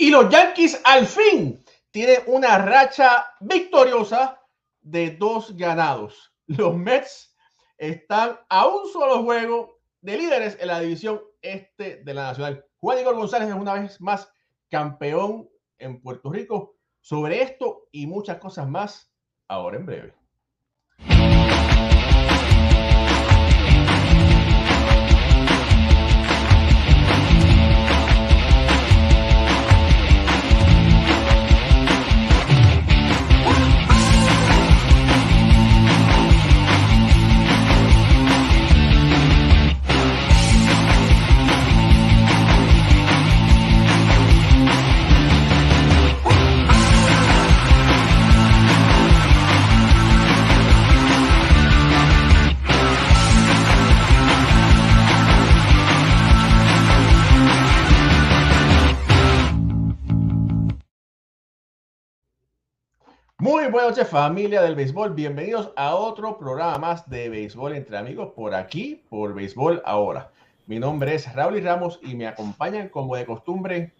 Y los Yankees al fin tienen una racha victoriosa de dos ganados. Los Mets están a un solo juego de líderes en la división este de la Nacional. Juan Igor González es una vez más campeón en Puerto Rico. Sobre esto y muchas cosas más, ahora en breve. Muy buenas noches familia del béisbol, bienvenidos a otro programa más de béisbol entre amigos por aquí, por béisbol ahora. Mi nombre es Raúl Ramos y me acompañan como de costumbre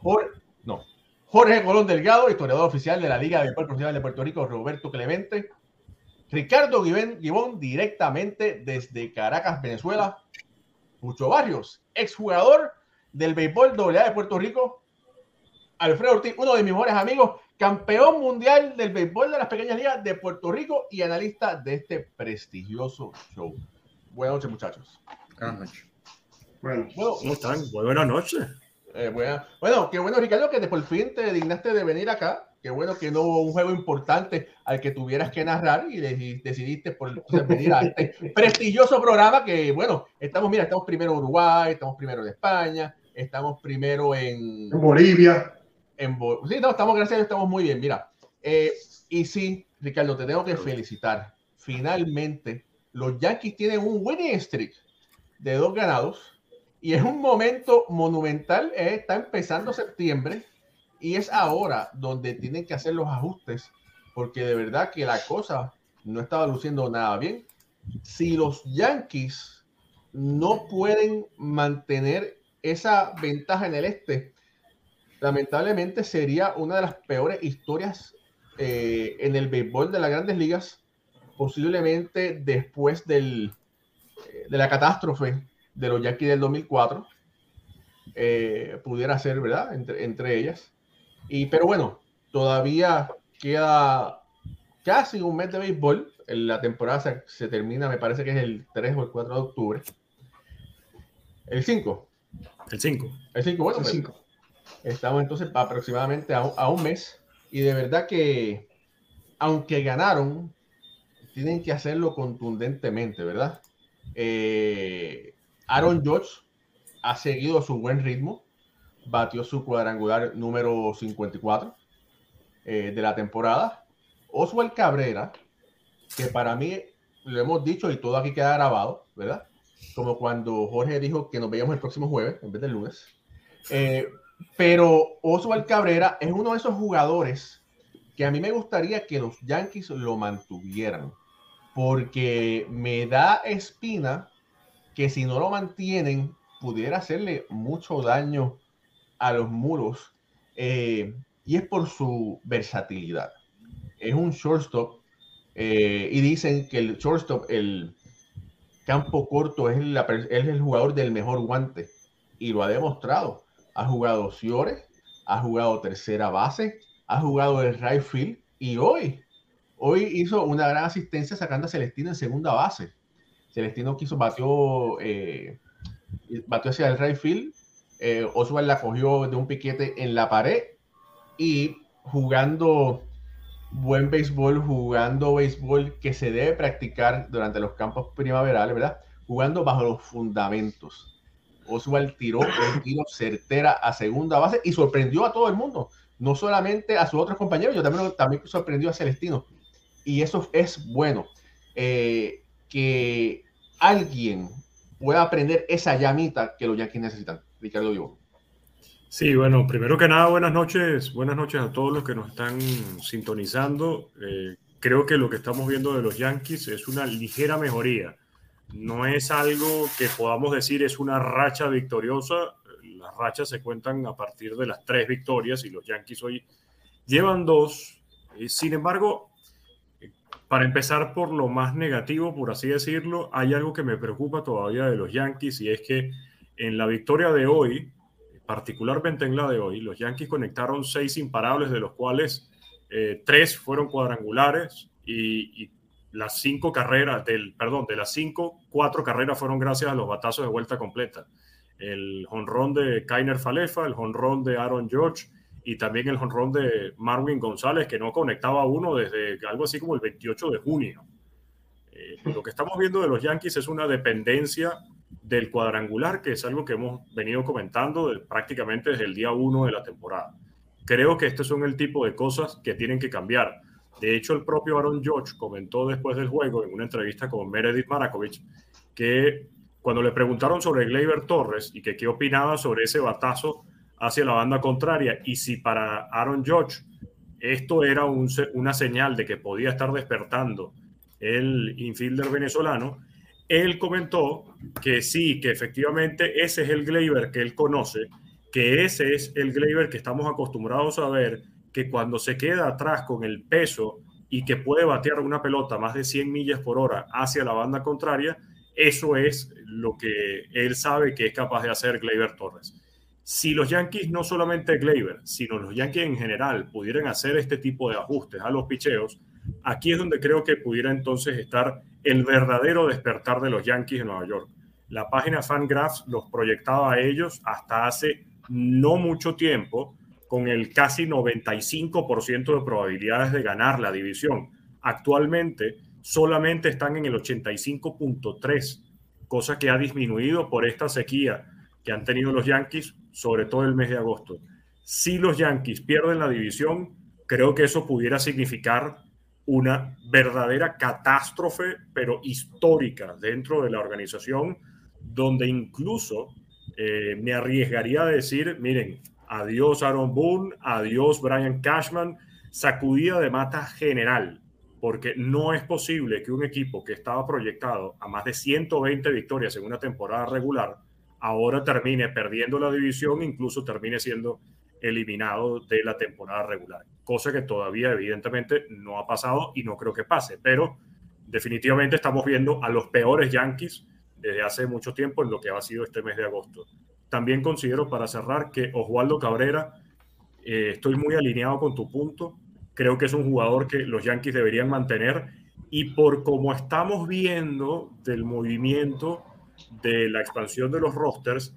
por, no, Jorge Colón Delgado, historiador oficial de la Liga de Béisbol Profesional de Puerto Rico, Roberto Clemente, Ricardo Gibón directamente desde Caracas, Venezuela, Mucho Barrios, exjugador del béisbol AA de Puerto Rico, Alfredo Ortiz, uno de mis mejores amigos, campeón mundial del béisbol de las pequeñas ligas de Puerto Rico y analista de este prestigioso show. Buenas noches, muchachos. Buenas noches. Bueno, ¿cómo están? Buenas noches. Eh, Bueno, qué bueno, Ricardo, que por fin te dignaste de venir acá. Qué bueno que no hubo un juego importante al que tuvieras que narrar y decidiste por venir a este prestigioso programa que, bueno, estamos, mira, estamos primero en Uruguay, estamos primero en España, estamos primero en... En Bolivia sí, no, estamos, gracias, estamos muy bien. Mira, eh, y sí, Ricardo, te tengo que felicitar. Finalmente, los Yankees tienen un winning streak de dos ganados y es un momento monumental. Eh, está empezando septiembre y es ahora donde tienen que hacer los ajustes porque de verdad que la cosa no estaba luciendo nada bien. Si los Yankees no pueden mantener esa ventaja en el este, lamentablemente sería una de las peores historias eh, en el béisbol de las grandes ligas, posiblemente después del, eh, de la catástrofe de los Yankees del 2004, eh, pudiera ser, ¿verdad? Entre, entre ellas. Y, pero bueno, todavía queda casi un mes de béisbol. La temporada se, termina, me parece que es el 3 o el 4 de octubre. El 5. El 5. El 5, bueno, el 5. Estamos entonces aproximadamente a, un mes y de verdad que aunque ganaron, tienen que hacerlo contundentemente, ¿verdad? Eh, Aaron George ha seguido su buen ritmo, batió su cuadrangular número 54 eh, de la temporada. Oswald Cabrera, que para mí lo hemos dicho y todo aquí queda grabado, ¿verdad? Como cuando Jorge dijo que nos veíamos el próximo jueves en vez del lunes. Eh, pero Oswald Cabrera es uno de esos jugadores que a mí me gustaría que los Yankees lo mantuvieran, porque me da espina que si no lo mantienen pudiera hacerle mucho daño a los muros eh, y es por su versatilidad. Es un shortstop eh, y dicen que el shortstop, el campo corto, es, es el jugador del mejor guante y lo ha demostrado ha jugado Ciores, ha jugado tercera base, ha jugado el right field y hoy, hoy hizo una gran asistencia sacando a Celestino en segunda base. Celestino quiso, batió, eh, batió hacia el right field. Eh, Oswald la cogió de un piquete en la pared y jugando buen béisbol, jugando béisbol que se debe practicar durante los campos primaverales, ¿verdad? Jugando bajo los fundamentos. Oswald tiró un tiro certera a segunda base y sorprendió a todo el mundo, no solamente a sus otros compañeros, yo también, también sorprendió a Celestino. Y eso es bueno, eh, que alguien pueda aprender esa llamita que los Yankees necesitan. Ricardo Vivo. Sí, bueno, primero que nada, buenas noches, buenas noches a todos los que nos están sintonizando. Eh, creo que lo que estamos viendo de los Yankees es una ligera mejoría no es algo que podamos decir es una racha victoriosa. Las rachas se cuentan a partir de las tres victorias y los Yankees hoy llevan dos. sin embargo, para empezar por lo más negativo, por así decirlo, hay algo que me preocupa todavía de los Yankees y es que en la victoria de hoy, particularmente en la de hoy, los Yankees conectaron seis imparables, de los cuales eh, tres fueron cuadrangulares y, las cinco carreras, del, perdón, de las cinco, cuatro carreras fueron gracias a los batazos de vuelta completa. El jonrón de Kainer Falefa, el jonrón de Aaron George y también el jonrón de Marwin González, que no conectaba uno desde algo así como el 28 de junio. Eh, lo que estamos viendo de los Yankees es una dependencia del cuadrangular, que es algo que hemos venido comentando prácticamente desde el día uno de la temporada. Creo que estos son el tipo de cosas que tienen que cambiar. De hecho, el propio Aaron George comentó después del juego en una entrevista con Meredith Marakovich que cuando le preguntaron sobre Gleyber Torres y que qué opinaba sobre ese batazo hacia la banda contraria y si para Aaron George esto era una señal de que podía estar despertando el infielder venezolano, él comentó que sí, que efectivamente ese es el Gleyber que él conoce, que ese es el Gleyber que estamos acostumbrados a ver, que cuando se queda atrás con el peso y que puede batear una pelota más de 100 millas por hora hacia la banda contraria, eso es lo que él sabe que es capaz de hacer Gleyber Torres si los Yankees, no solamente Gleyber, sino los Yankees en general, pudieran hacer este tipo de ajustes a los picheos, aquí es donde creo que pudiera entonces estar el verdadero despertar de los Yankees en Nueva York. La página Fangraphs los proyectaba a ellos hasta hace no mucho tiempo con el casi 95% de probabilidades de ganar la división. Actualmente solamente están en el 85.3, cosa que ha disminuido por esta sequía que han tenido los Yankees sobre todo el mes de agosto. Si los Yankees pierden la división, creo que eso pudiera significar una verdadera catástrofe, pero histórica dentro de la organización, donde incluso eh, me arriesgaría a decir, miren, adiós Aaron Boone, adiós Brian Cashman, sacudida de mata general, porque no es posible que un equipo que estaba proyectado a más de 120 victorias en una temporada regular, ahora termine perdiendo la división, incluso termine siendo eliminado de la temporada regular, cosa que todavía evidentemente no ha pasado y no creo que pase, pero definitivamente estamos viendo a los peores Yankees desde hace mucho tiempo en lo que ha sido este mes de agosto. También considero para cerrar que Oswaldo Cabrera, eh, estoy muy alineado con tu punto, creo que es un jugador que los Yankees deberían mantener. Y por como estamos viendo del movimiento de la expansión de los rosters,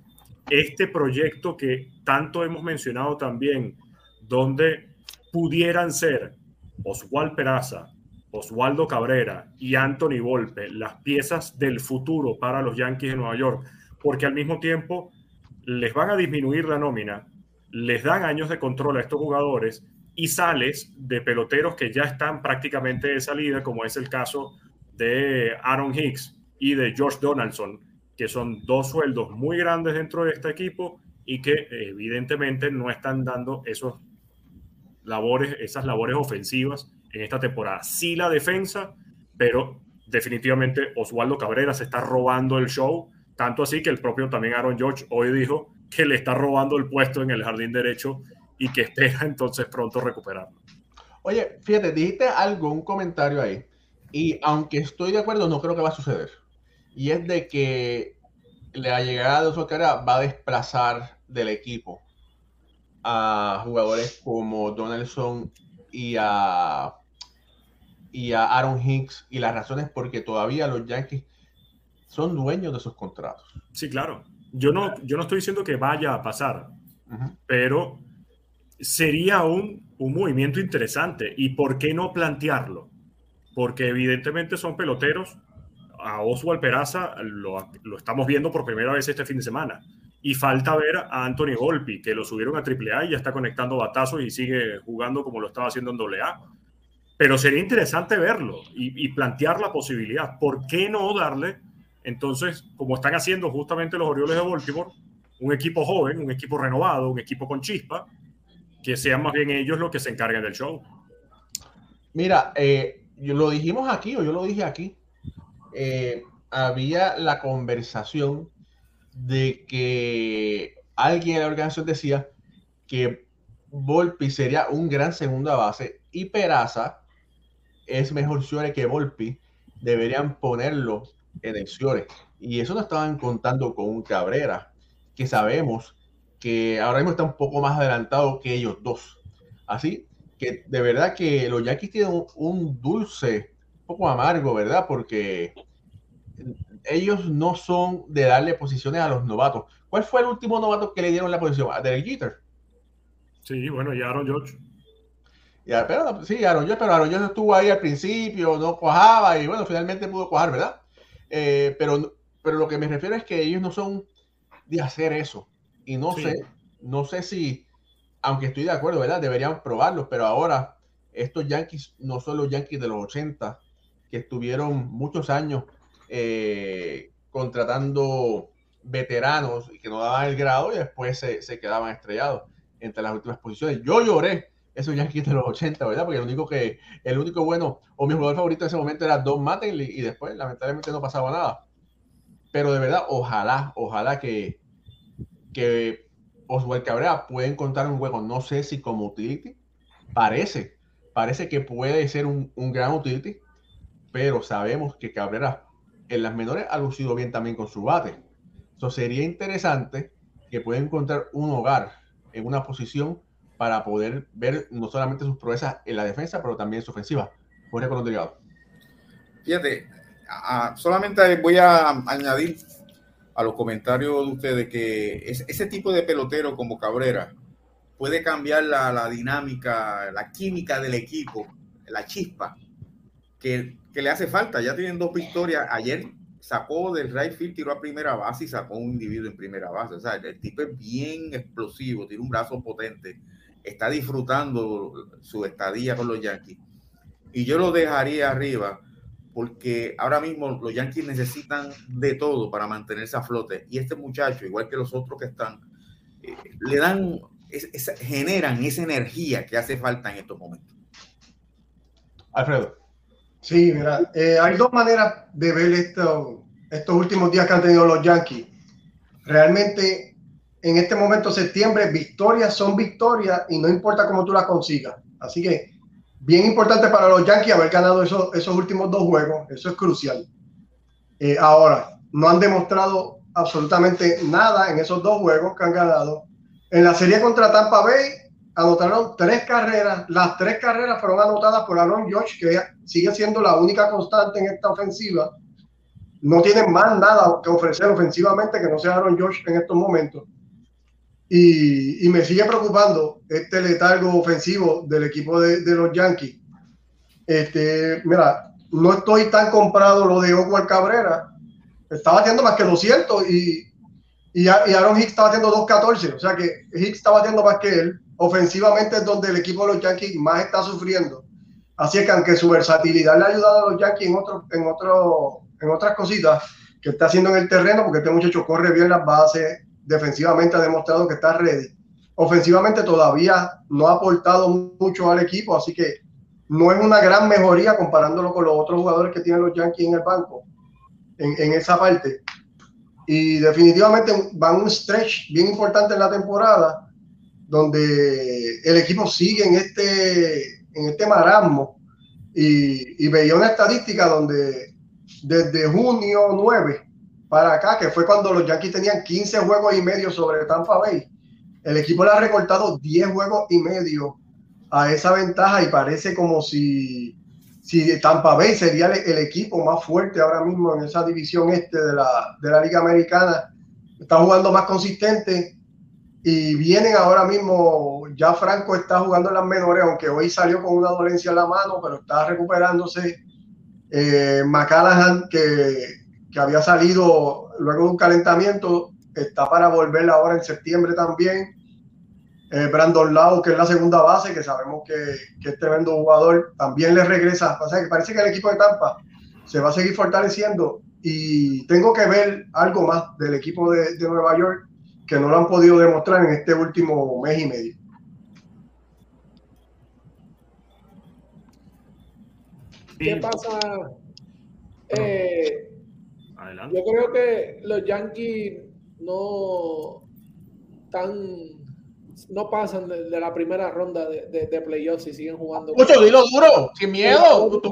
este proyecto que tanto hemos mencionado también, donde pudieran ser Oswald Peraza, Oswaldo Cabrera y Anthony Volpe las piezas del futuro para los Yankees de Nueva York, porque al mismo tiempo les van a disminuir la nómina, les dan años de control a estos jugadores y sales de peloteros que ya están prácticamente de salida, como es el caso de Aaron Hicks y de George Donaldson, que son dos sueldos muy grandes dentro de este equipo y que evidentemente no están dando esos labores, esas labores ofensivas en esta temporada. Sí la defensa, pero definitivamente Oswaldo Cabrera se está robando el show, tanto así que el propio también Aaron George hoy dijo que le está robando el puesto en el jardín derecho y que espera entonces pronto recuperarlo. Oye, fíjate, dijiste algo, un comentario ahí, y aunque estoy de acuerdo, no creo que va a suceder y es de que la llegada de Oscar va a desplazar del equipo a jugadores como Donaldson y a, y a Aaron Hicks y las razones porque todavía los Yankees son dueños de sus contratos. Sí, claro. Yo no, yo no estoy diciendo que vaya a pasar, pero sería un, un movimiento interesante. ¿Y por qué no plantearlo? Porque evidentemente son peloteros a Oswald Peraza lo, lo, estamos viendo por primera vez este fin de semana. Y falta ver a Anthony Golpi, que lo subieron a AAA y ya está conectando batazos y sigue jugando como lo estaba haciendo en AA. Pero sería interesante verlo y, y plantear la posibilidad. ¿Por qué no darle, entonces, como están haciendo justamente los Orioles de Baltimore, un equipo joven, un equipo renovado, un equipo con chispa, que sean más bien ellos los que se encarguen del show? Mira, eh, lo dijimos aquí o yo lo dije aquí eh, había la conversación de que alguien en la organización decía que Volpi sería un gran segunda base y Peraza es mejor Suárez que Volpi. Deberían ponerlo en el Suárez. Y eso no estaban contando con un Cabrera, que sabemos que ahora mismo está un poco más adelantado que ellos dos. Así que de verdad que los Yankees tienen un, dulce, un poco amargo, ¿verdad? Porque ellos no son de darle posiciones a los novatos. ¿Cuál fue el último novato que le dieron la posición? A Derek Jeter. Sí, bueno, y Aaron George. Ya, pero, sí, Aaron George, pero Aaron George estuvo ahí al principio, no cuajaba y bueno, finalmente pudo cuajar, ¿verdad? Eh, pero, pero lo que me refiero es que ellos no son de hacer eso. Y no sé, no sé si, aunque estoy de acuerdo, ¿verdad? Deberían probarlo, pero ahora estos Yankees no son los Yankees de los 80, que estuvieron muchos años eh, contratando veteranos y que no daban el grado y después se, se, quedaban estrellados entre las últimas posiciones. Yo lloré esos Yankees de los 80, ¿verdad? Porque el único que, el único bueno, o mi jugador favorito en ese momento era Don Mattingly y después lamentablemente no pasaba nada. Pero de verdad, ojalá, ojalá que, que Oswald Cabrera puede encontrar un juego, no sé si como utility, parece, parece que puede ser un, gran utility, pero sabemos que Cabrera en las menores ha lucido bien también con su bate. Eso sería interesante que pueda encontrar un hogar en una posición para poder ver no solamente sus proezas en la defensa, pero también en su ofensiva. Jorge Colón Fíjate, solamente voy a añadir a los comentarios de ustedes que ese tipo de pelotero como Cabrera puede cambiar la, dinámica, la química del equipo, la chispa que, le hace falta. Ya tienen dos victorias. Ayer sacó del right field, tiró a primera base y sacó un individuo en primera base. O sea, el tipo es bien explosivo, tiene un brazo potente, está disfrutando su estadía con los Yankees. Y yo lo dejaría arriba porque ahora mismo los Yankees necesitan de todo para mantenerse a flote. Y este muchacho, igual que los otros que están, eh, le dan, generan esa energía que hace falta en estos momentos. Alfredo. Sí, mira, eh, hay dos maneras de ver esto, estos últimos días que han tenido los Yankees. Realmente, en este momento, septiembre, victorias son victorias y no importa cómo tú las consigas. Así que bien importante para los Yankees haber ganado esos, esos últimos dos juegos, eso es crucial. Eh, ahora, no han demostrado absolutamente nada en esos dos juegos que han ganado. En la serie contra Tampa Bay anotaron tres carreras, las tres carreras fueron anotadas por Aaron George, que sigue siendo la única constante en esta ofensiva. No tienen más nada que ofrecer ofensivamente que no sea Aaron George en estos momentos. Y, me sigue preocupando este letargo ofensivo del equipo de, los Yankees. Este, mira, no estoy tan comprado lo de Ocuar Cabrera. Estaba haciendo más que 200 y, y, Aaron Hicks estaba haciendo 214. O sea que Hicks estaba haciendo más que él. Ofensivamente es donde el equipo de los Yankees más está sufriendo. Así es que aunque su versatilidad le ha ayudado a los Yankees en, otro, en, otro, en otras cositas que está haciendo en el terreno, porque este muchacho corre bien las bases, defensivamente ha demostrado que está ready. Ofensivamente todavía no ha aportado mucho al equipo, así que no es una gran mejoría comparándolo con los otros jugadores que tienen los Yankees en el banco, en, esa parte. Y definitivamente van un stretch bien importante en la temporada, donde el equipo sigue en este, en este marasmo. Y, y veía una estadística donde desde junio 9 para acá, que fue cuando los Yankees tenían 15 juegos y medio sobre Tampa Bay. El equipo le ha recortado 10 juegos y medio a esa ventaja y parece como si, si Tampa Bay sería el, equipo más fuerte ahora mismo en esa división este de la, de la Liga Americana. Está jugando más consistente y vienen ahora mismo, ya Franco está jugando en las menores, aunque hoy salió con una dolencia en la mano, pero está recuperándose. Eh, que que había salido luego de un calentamiento, está para volver ahora en septiembre también. Eh, Brandon Lau, que es la segunda base, que sabemos que, que es tremendo jugador, también le regresa. O sea, que parece que el equipo de Tampa se va a seguir fortaleciendo y tengo que ver algo más del equipo de, de Nueva York que no lo han podido demostrar en este último mes y medio. ¿Qué pasa? Eh, yo creo que los Yankees no tan no pasan de, de la primera ronda de, de, de playoffs y siguen jugando. Mucho, dilo duro, sin miedo. ¿Tú.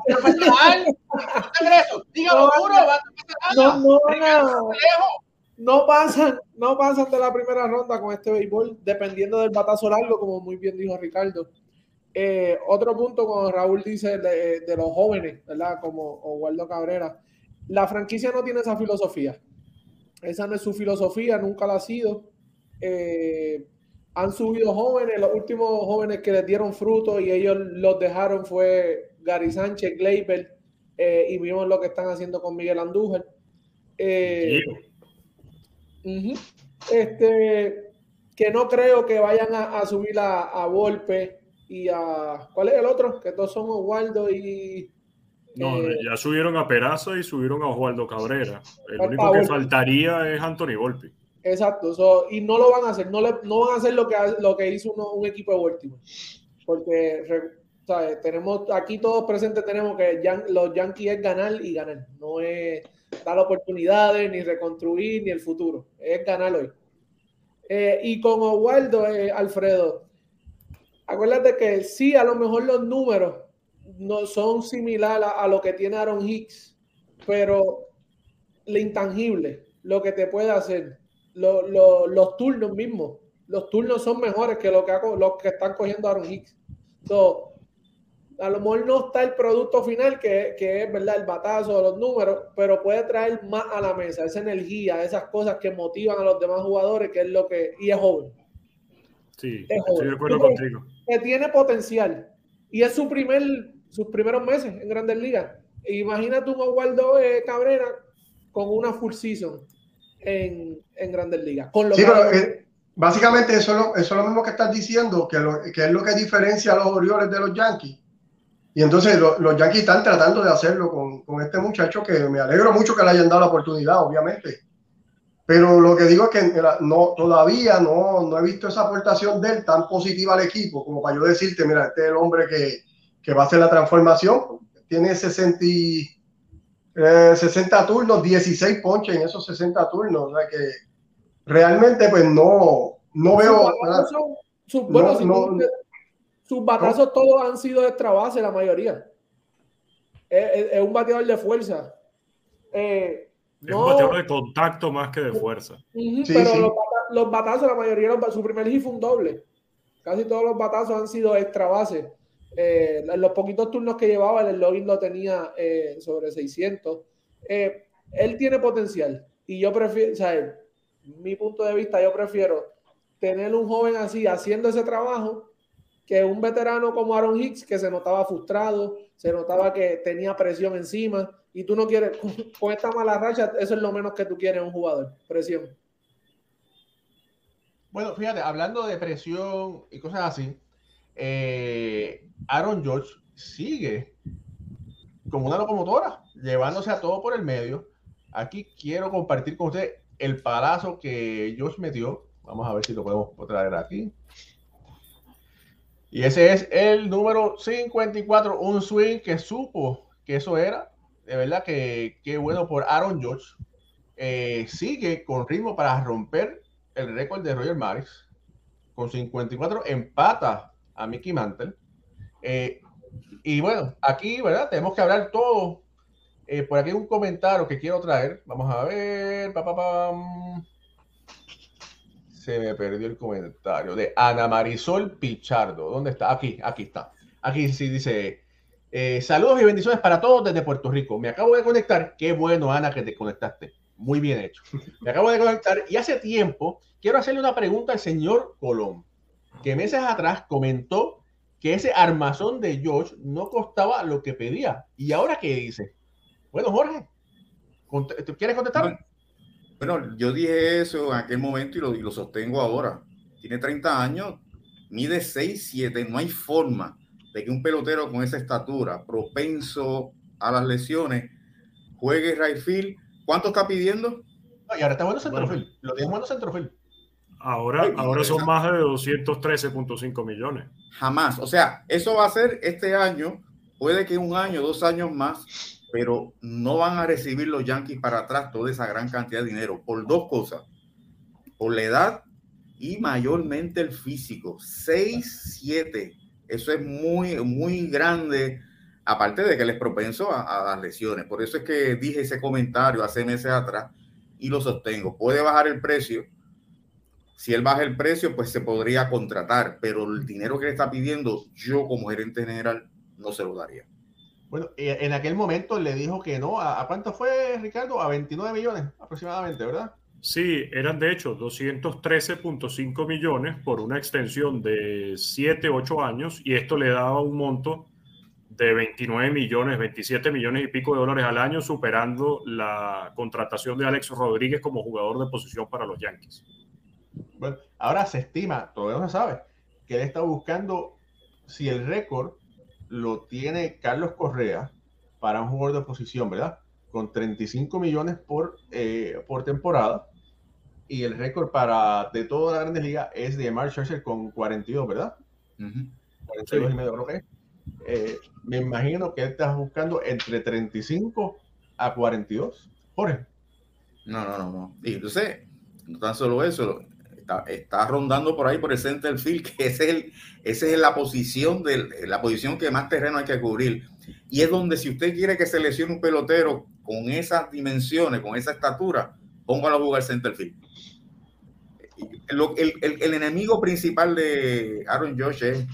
Dígalo duro, va a no, no, no, no pasan, no pasan de la primera ronda con este béisbol, dependiendo del batazo largo, como muy bien dijo Ricardo. Eh, otro punto cuando Raúl dice de, de, los jóvenes, ¿verdad? Como Oswaldo Cabrera, la franquicia no tiene esa filosofía. Esa no es su filosofía, nunca la ha sido. Eh, han subido jóvenes, los últimos jóvenes que les dieron fruto y ellos los dejaron fue Gary Sánchez, Gleyber, eh, y vimos lo que están haciendo con Miguel Andújar. Eh, uh -huh. Este, que no creo que vayan a, a subir a, a Volpe y a. ¿Cuál es el otro? Que todos son Oswaldo y. No, eh, ya subieron a Peraza y subieron a Oswaldo Cabrera. El único que faltaría es Anthony Volpe. Exacto, so, y no lo van a hacer, no, le, no van a hacer lo que, lo que hizo uno, un equipo de Baltimore, porque ¿sabes? tenemos aquí todos presentes, tenemos que yan, los Yankees es ganar y ganar, no es dar oportunidades, ni reconstruir, ni el futuro, es ganar hoy. Eh, y con Oswaldo, eh, Alfredo, acuérdate que sí, a lo mejor los números no son similares a, a lo que tiene Aaron Hicks, pero lo intangible, lo que te puede hacer lo, lo, los turnos mismos. Los turnos son mejores que lo que, hago, lo que están cogiendo Aaron Hicks. So, a lo mejor no está el producto final, que, que, es verdad el batazo, los números, pero puede traer más a la mesa, esa energía, esas cosas que motivan a los demás jugadores, que es lo que. Y es joven. Sí, es joven. estoy de acuerdo contigo. Que tiene potencial. Y es su primer, sus primeros meses en Grandes Ligas. Imagínate un Oswaldo eh, Cabrera con una full season en, en Grandes Ligas. Con lo sí, pero, eh, básicamente eso es, lo, eso es, lo, mismo que estás diciendo, que, lo, que es lo que diferencia a los Orioles de los Yankees. Y entonces lo, los Yankees están tratando de hacerlo con, con, este muchacho que me alegro mucho que le hayan dado la oportunidad, obviamente. Pero lo que digo es que no, todavía no, no he visto esa aportación de él tan positiva al equipo como para yo decirte, mira, este es el hombre que, que va a hacer la transformación. Tiene 60 eh, 60 turnos, 16 ponches en esos 60 turnos. O sea que realmente, pues no, no veo. Sus, bueno, no, no, sus batazos no. todos han sido de extra base, la mayoría. Es, es, es un bateador de fuerza. Eh, es un bateador de contacto más que de fuerza. Uh -huh, sí, pero sí. Los, los, batazos, la mayoría, los, su primer hit fue un doble. Casi todos los batazos han sido extra base. Eh, los poquitos turnos que llevaba, el login lo tenía eh, sobre 600. Eh, él tiene potencial y yo prefiero, o sea, mi punto de vista, yo prefiero tener un joven así haciendo ese trabajo que un veterano como Aaron Hicks que se notaba frustrado, se notaba que tenía presión encima y tú no quieres, con esta mala racha, eso es lo menos que tú quieres un jugador, presión. Bueno, fíjate, hablando de presión y cosas así, eh, Aaron George sigue como una locomotora, llevándose a todo por el medio. Aquí quiero compartir con usted el palazo que George metió. Vamos a ver si lo podemos traer aquí. Y ese es el número 54, un swing que supo que eso era. De verdad que qué bueno por Aaron George. Eh, sigue con ritmo para romper el récord de Roger Maris. Con 54 empata a Mickey Mantle. Eh, y bueno, aquí, ¿verdad? Tenemos que hablar todo. Eh, por aquí hay un comentario que quiero traer. Vamos a ver. Se me perdió el comentario de Ana Marisol Pichardo. ¿Dónde está? Aquí, aquí está. Aquí sí dice. Eh, saludos y bendiciones para todos desde Puerto Rico. Me acabo de conectar. Qué bueno, Ana, que te conectaste. Muy bien hecho. Me acabo de conectar y hace tiempo quiero hacerle una pregunta al señor Colón, que meses atrás comentó que ese armazón de George no costaba lo que pedía. ¿Y ahora qué dice? Bueno, Jorge, ¿quieres contestar? Bueno, yo dije eso en aquel momento y lo, y lo sostengo ahora. Tiene 30 años, mide 6, 7, no hay forma de que un pelotero con esa estatura, propenso a las lesiones, juegue right field. ¿Cuánto está pidiendo? No, y ahora está jugando centrofield. Bueno. Lo tiene jugando centrofield. Ahora, Ay, ahora son más de 213.5 millones. Jamás. O sea, eso va a ser este año, puede que un año, dos años más, pero no van a recibir los Yankees para atrás toda esa gran cantidad de dinero por dos cosas. Por la edad y mayormente el físico. 6-7. Eso es muy, muy grande, aparte de que les propenso a, a, las lesiones. Por eso es que dije ese comentario hace meses atrás y lo sostengo. Puede bajar el precio. Si él baja el precio, pues se podría contratar, pero el dinero que le está pidiendo, yo como gerente general no se lo daría. Bueno, en aquel momento le dijo que no. ¿A, cuánto fue, Ricardo? A 29 millones aproximadamente, ¿verdad? Sí, eran de hecho 213.5 millones por una extensión de 7, 8 años y esto le daba un monto de 29 millones, 27 millones y pico de dólares al año, superando la contratación de Alex Rodríguez como jugador de posición para los Yankees. Bueno, ahora se estima, todavía no se sabe, que él está buscando si el récord lo tiene Carlos Correa para un jugador de posición, ¿verdad? Con 35 millones por, eh, por temporada. Y el récord para de toda la Grandes Liga es de Mark Scherzer con 42, ¿verdad? 42 y medio, creo que eh, me imagino que él está buscando entre 35 a 42. Jorge. No, no, no, no. Y entonces, no tan solo eso, está, rondando por ahí por el center field, que es el, esa es la posición, de, la posición que más terreno hay que cubrir. Y es donde si usted quiere que se lesione un pelotero con esas dimensiones, con esa estatura, póngalo a jugar center field. El, el, el, enemigo principal de Aaron Josh es,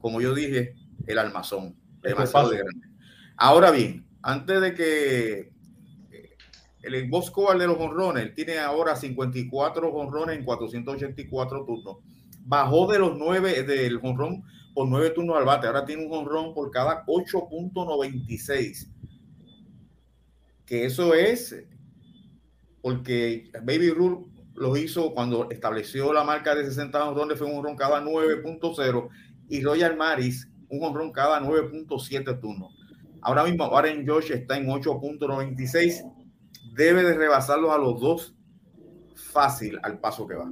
como yo dije, el almazón. Demasiado grande. Ahora bien, antes de que el Bosco de los honrones, tiene ahora 54 honrones en 484 turnos. Bajó de los 9 del honrón por 9 turnos al bate. Ahora tiene un honrón por cada 8.96. Que eso es porque Baby Rule lo hizo cuando estableció la marca de 60 honrones, fue un honrón cada 9.0 y Royal Maris un honrón cada 9.7 turnos. Ahora mismo Aaron Josh está en 8.96 debe de rebasarlos a los dos fácil al paso que va.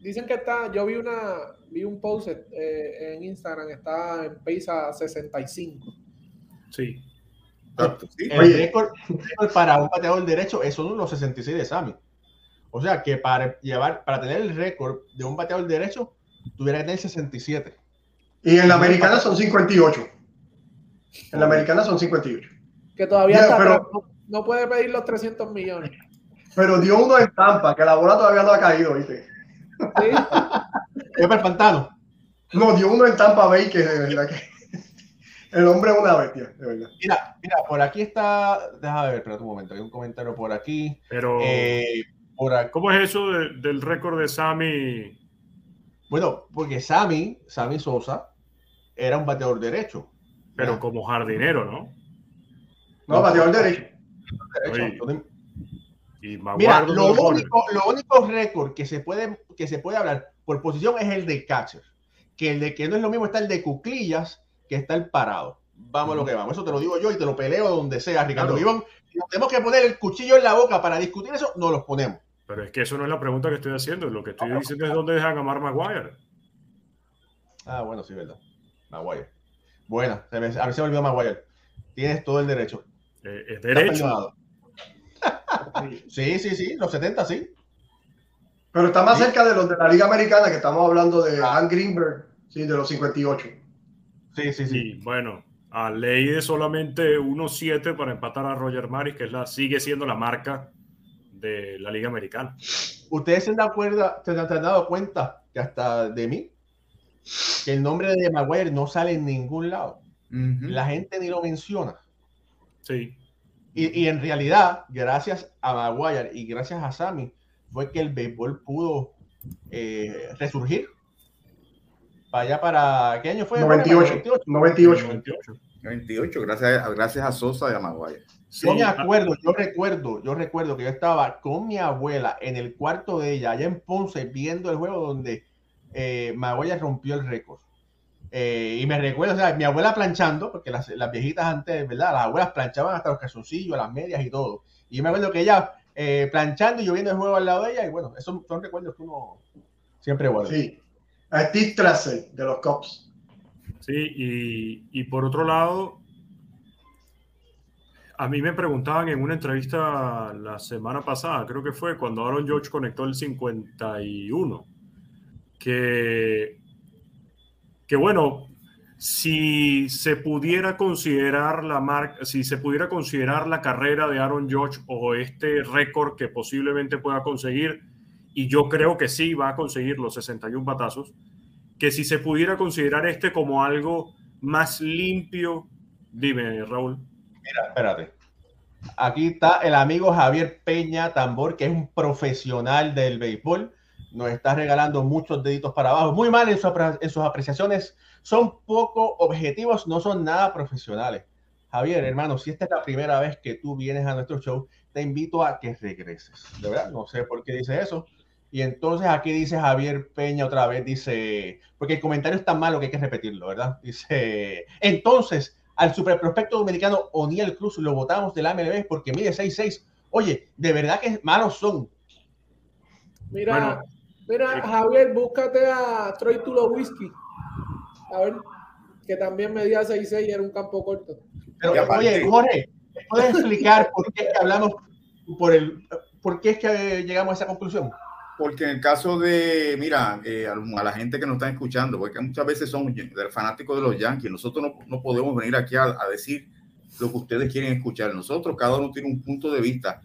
Dicen que está, yo vi una, vi un post eh, en Instagram, está en pace 65. Sí. El récord, para un bateador derecho es uno de los 66 de Sammy. O sea que para llevar, para tener el récord de un bateador derecho, tuviera que tener 67. Y en la americana son 58. En la americana son 58. Que todavía está, pero, no puede pedir los 300 millones. Pero dio uno en Tampa, que la bola todavía no ha caído, ¿viste? Sí. ¿Es para el pantano? No, dio uno en Tampa Bay, que de verdad que el hombre es una bestia, de verdad. Mira, mira, por aquí está, déjame ver, espera un momento, hay un comentario por aquí. Pero, eh, ¿cómo es eso del récord de Sammy? Bueno, porque Sammy, Sammy Sosa, era un bateador derecho. Pero como jardinero, ¿no? No, bateador derecho. Mira, lo único, lo único récord que se puede que se puede hablar por posición es el de catcher, que el de que no es lo mismo está el de cuclillas que está el parado. Vamos a lo que vamos. Eso te lo digo yo y te lo peleo donde sea, Ricardo. Tenemos que poner el cuchillo en la boca para discutir eso, no los ponemos. Pero es que eso no es la pregunta que estoy haciendo. Lo que estoy diciendo es dónde dejan a Mar Maguire. Ah, bueno, sí, verdad. Maguire. Bueno, a ver si me olvidó Maguire. Tienes todo el derecho. Eh, es derecho. Sí, sí, sí, los 70 sí. Pero está más cerca de los de la Liga Americana, que estamos hablando de. Ann Greenberg, sí, de los 58. Sí, sí, sí. bueno, a ley de solamente 1-7 para empatar a Roger Maris, que es la, sigue siendo la marca de la Liga Americana. ¿Ustedes se han, dado se han dado cuenta que hasta de mí, que el nombre de Maguire no sale en ningún lado? La gente ni lo menciona. Sí. Y, en realidad, gracias a Maguire y gracias a Sammy, fue que el béisbol pudo eh, resurgir. Para allá para. ¿Qué año fue? 98. 98. 98. gracias, gracias a Sosa y a Maguire. Yo me acuerdo, yo recuerdo, yo recuerdo que yo estaba con mi abuela en el cuarto de ella, allá en Ponce, viendo el juego donde eh, Maguire rompió el récord. Eh, y me recuerdo, o sea, mi abuela planchando, porque las, las, viejitas antes, ¿verdad? Las abuelas planchaban hasta los calzoncillos, las medias y todo. Y yo me acuerdo que ella eh, planchando y yo viendo el juego al lado de ella, y bueno, esos son recuerdos que uno siempre guarda. Sí, a Steve Tracey de los Cops. Sí, y, y por otro lado, a mí me preguntaban en una entrevista la semana pasada, creo que fue cuando Aaron George conectó el 51, que, que bueno, si se pudiera considerar la marca, si se pudiera considerar la carrera de Aaron George o este récord que posiblemente pueda conseguir, y yo creo que sí va a conseguir los 61 batazos, que si se pudiera considerar este como algo más limpio, dime, Raúl. Mira, espérate. Aquí está el amigo Javier Peña Tambor, que es un profesional del béisbol. Nos está regalando muchos deditos para abajo. Muy mal en, sus apreciaciones. Son poco objetivos, no son nada profesionales. Javier, hermano, si esta es la primera vez que tú vienes a nuestro show, te invito a que regreses. De verdad, no sé por qué dice eso. Y entonces aquí dice Javier Peña otra vez, dice, porque el comentario es tan malo que hay que repetirlo, ¿verdad? Dice, entonces, al superprospecto dominicano Oniel Cruz lo votamos del MLB porque mide 6'6". Oye, de verdad que malos son. Mira, mira, Javier, búscate a Troy Tulo Whisky. A ver, que también medía 6'6 y era un campo corto. Pero, oye, Jorge, ¿puedes explicar por qué hablamos por el por qué es que llegamos a esa conclusión? porque en el caso de, mira, eh, a, la gente que nos está escuchando, porque muchas veces son fanáticos de los Yankees, nosotros no, no podemos venir aquí a, a, decir lo que ustedes quieren escuchar. Nosotros, cada uno tiene un punto de vista.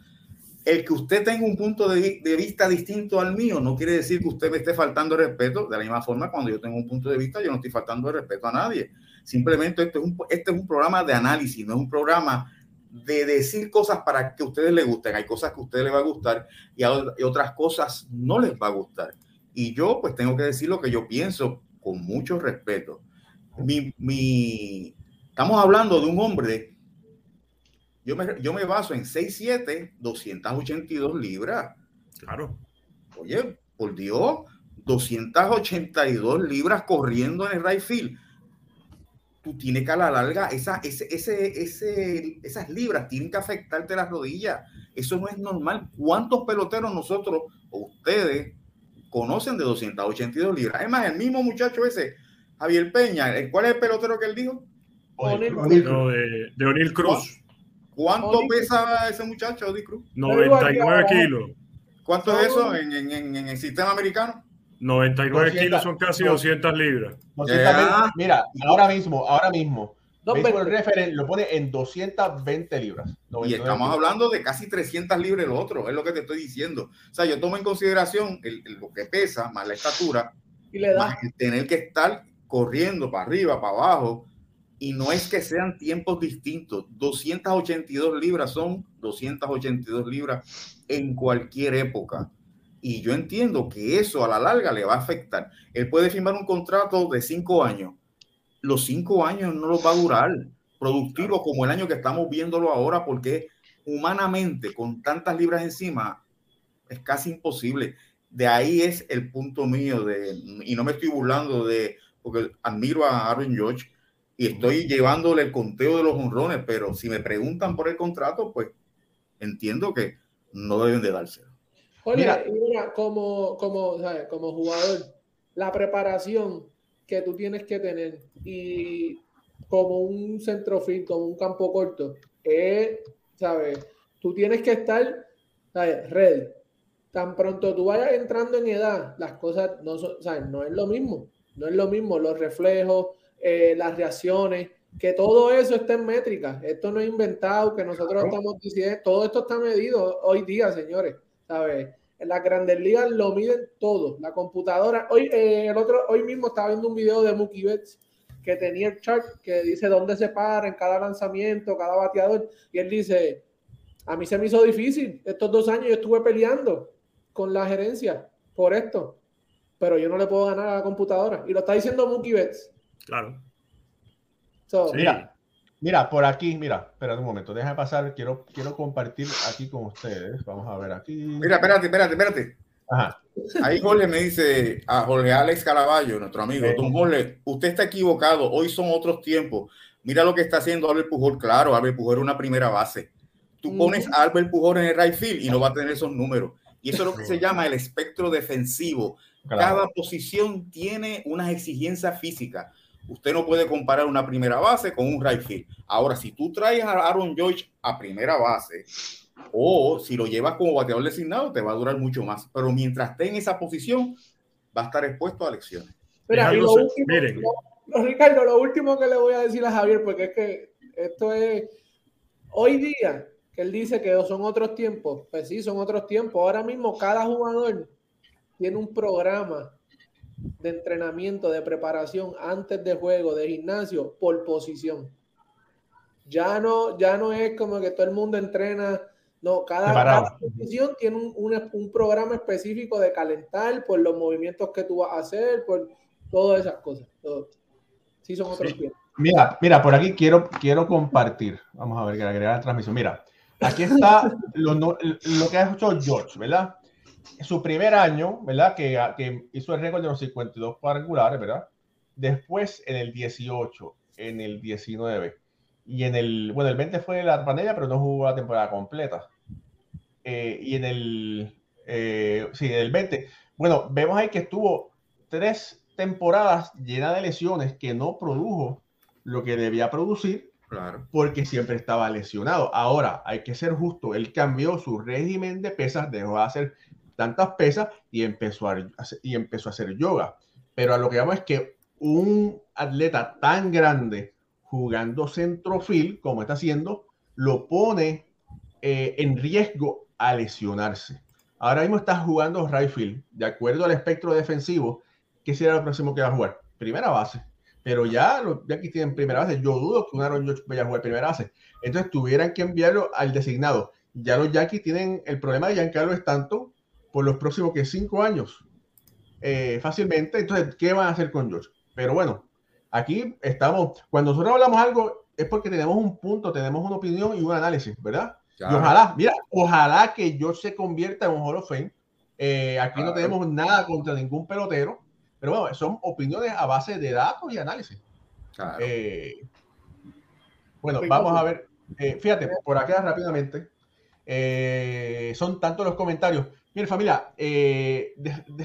El que usted tenga un punto de, de, vista distinto al mío no quiere decir que usted me esté faltando de respeto. De la misma forma, cuando yo tengo un punto de vista, yo no estoy faltando de respeto a nadie. Simplemente este es un, este es un programa de análisis, no es un programa de decir cosas para que a ustedes les gusten. Hay cosas que a ustedes les va a gustar y, otras cosas no les va a gustar. Y yo pues tengo que decir lo que yo pienso con mucho respeto. Mi, mi, estamos hablando de un hombre, yo me, yo me baso en 6'7, 282 libras. Claro. Oye, por Dios, 282 libras corriendo en el right field tú tienes que a la larga, esa, ese, ese, ese, esas libras tienen que afectarte las rodillas. Eso no es normal. ¿Cuántos peloteros nosotros o ustedes conocen de 282 libras? Es más, el mismo muchacho ese, Javier Peña, ¿cuál es el pelotero que él dijo? de, O'Neill Cruz. ¿Cuánto pesa ese muchacho, O'Neill Cruz? 99 kilos. ¿Cuánto es eso en, en, en el sistema americano? 99 kilos son casi 200 libras. Mira, ahora mismo, ahora mismo, el Reference lo pone en 220 libras. Y estamos hablando de casi 300 libras el otro, es lo que te estoy diciendo. O sea, yo tomo en consideración el, lo que pesa, más la estatura, y le da. tener que estar corriendo para arriba, para abajo, y no es que sean tiempos distintos. 282 libras son 282 libras en cualquier época. Y yo entiendo que eso a la larga le va a afectar. Él puede firmar un contrato de cinco años. Los cinco años no los va a durar productivo como el año que estamos viéndolo ahora, porque humanamente, con tantas libras encima, es casi imposible. De ahí es el punto mío de, y no me estoy burlando de, porque admiro a Aaron George y estoy llevándole el conteo de los honrones, pero si me preguntan por el contrato, pues entiendo que no deben de dárselo. Oye, mira, como, como, como jugador, la preparación que tú tienes que tener y como un centrofield, como un campo corto, es, ¿sabes? Tú tienes que estar ¿sabes? ready. Tan pronto tú vayas entrando en edad, las cosas no son, ¿sabes? No es lo mismo. No es lo mismo los reflejos, eh, las reacciones, que todo eso está en métrica. Esto no es inventado, que nosotros estamos diciendo, todo esto está medido hoy día, señores. ¿sabes? En las grandes ligas lo miden todo. La computadora, hoy, eh, el otro, hoy mismo estaba viendo un video de Mookie Betts que tenía el chart que dice dónde se para en cada lanzamiento, cada bateador, y él dice, a mí se me hizo difícil, estos dos años yo estuve peleando con la gerencia por esto, pero yo no le puedo ganar a la computadora. Y lo está diciendo Mookie Betts. Claro. Mira, por aquí, mira, espérate un momento, déjame pasar, quiero, quiero compartir aquí con ustedes. Vamos a ver aquí. Mira, espérate, espérate, espérate. Ajá. Ahí Jorge me dice a Jorge Alex Caraballo, nuestro amigo, don Jorge, usted está equivocado, hoy son otros tiempos. Mira lo que está haciendo Albert Pujol, claro, Albert Pujol es una primera base. Tú pones a Albert Pujol en el right field y no va a tener esos números. Y eso es lo que se llama el espectro defensivo. Cada posición tiene unas exigencias físicas Usted no puede comparar una primera base con un right field. Ahora, si tú traes a Aaron George a primera base, o si lo llevas como bateador designado, te va a durar mucho más. Pero mientras esté en esa posición, va a estar expuesto a lesiones. Mira, y lo último, miren. Ricardo, lo último que le voy a decir a Javier, porque es que esto es hoy día, que él dice que son otros tiempos, pues sí, son otros tiempos. Ahora mismo cada jugador tiene un programa de entrenamiento, de preparación antes de juego, de gimnasio, por posición. Ya no, ya no es como que todo el mundo entrena, no, cada, posición tiene un, un, programa específico de calentar por los movimientos que tú vas a hacer, por todas esas cosas. Sí, son otros. Mira, mira, por aquí quiero, quiero compartir. Vamos a ver, agregar la transmisión. Mira, aquí está lo, lo que ha hecho George, ¿verdad? Su primer año, ¿verdad? Que, que hizo el récord de los 52 cuadrangulares, ¿verdad? Después en el 18, en el 19 y en el, bueno, el 20 fue la pandemia, pero no jugó la temporada completa. Eh, y en el, eh, sí, en el 20, bueno, vemos ahí que estuvo tres temporadas llenas de lesiones que no produjo lo que debía producir Claro. Porque siempre estaba lesionado. Ahora, hay que ser justo. Él cambió su régimen de pesas, dejó de hacer tantas pesas y empezó a, y empezó a hacer yoga. Pero a lo que vamos es que un atleta tan grande jugando centrofil como está haciendo, lo pone eh, en riesgo a lesionarse. Ahora mismo está jugando right de acuerdo al espectro defensivo. ¿Qué será lo próximo que va a jugar? Primera base. Pero ya los Yankees tienen primera base. Yo dudo que un Aaron George vaya a jugar primera base. Entonces tuvieran que enviarlo al designado. Ya los Yankees tienen el problema de Giancarlo Stanton, por los próximos que cinco años eh, fácilmente. Entonces, ¿qué van a hacer con George? Pero bueno, aquí estamos, cuando nosotros hablamos algo es porque tenemos un punto, tenemos una opinión y un análisis, ¿verdad? Y ojalá, mira, ojalá que George se convierta en un Hall of Fame. Eh, aquí no tenemos nada contra ningún pelotero, pero bueno, son opiniones a base de datos y análisis. Eh, bueno, vamos a ver. fíjate, por acá rápidamente. son tantos los comentarios. Miren, familia, eh,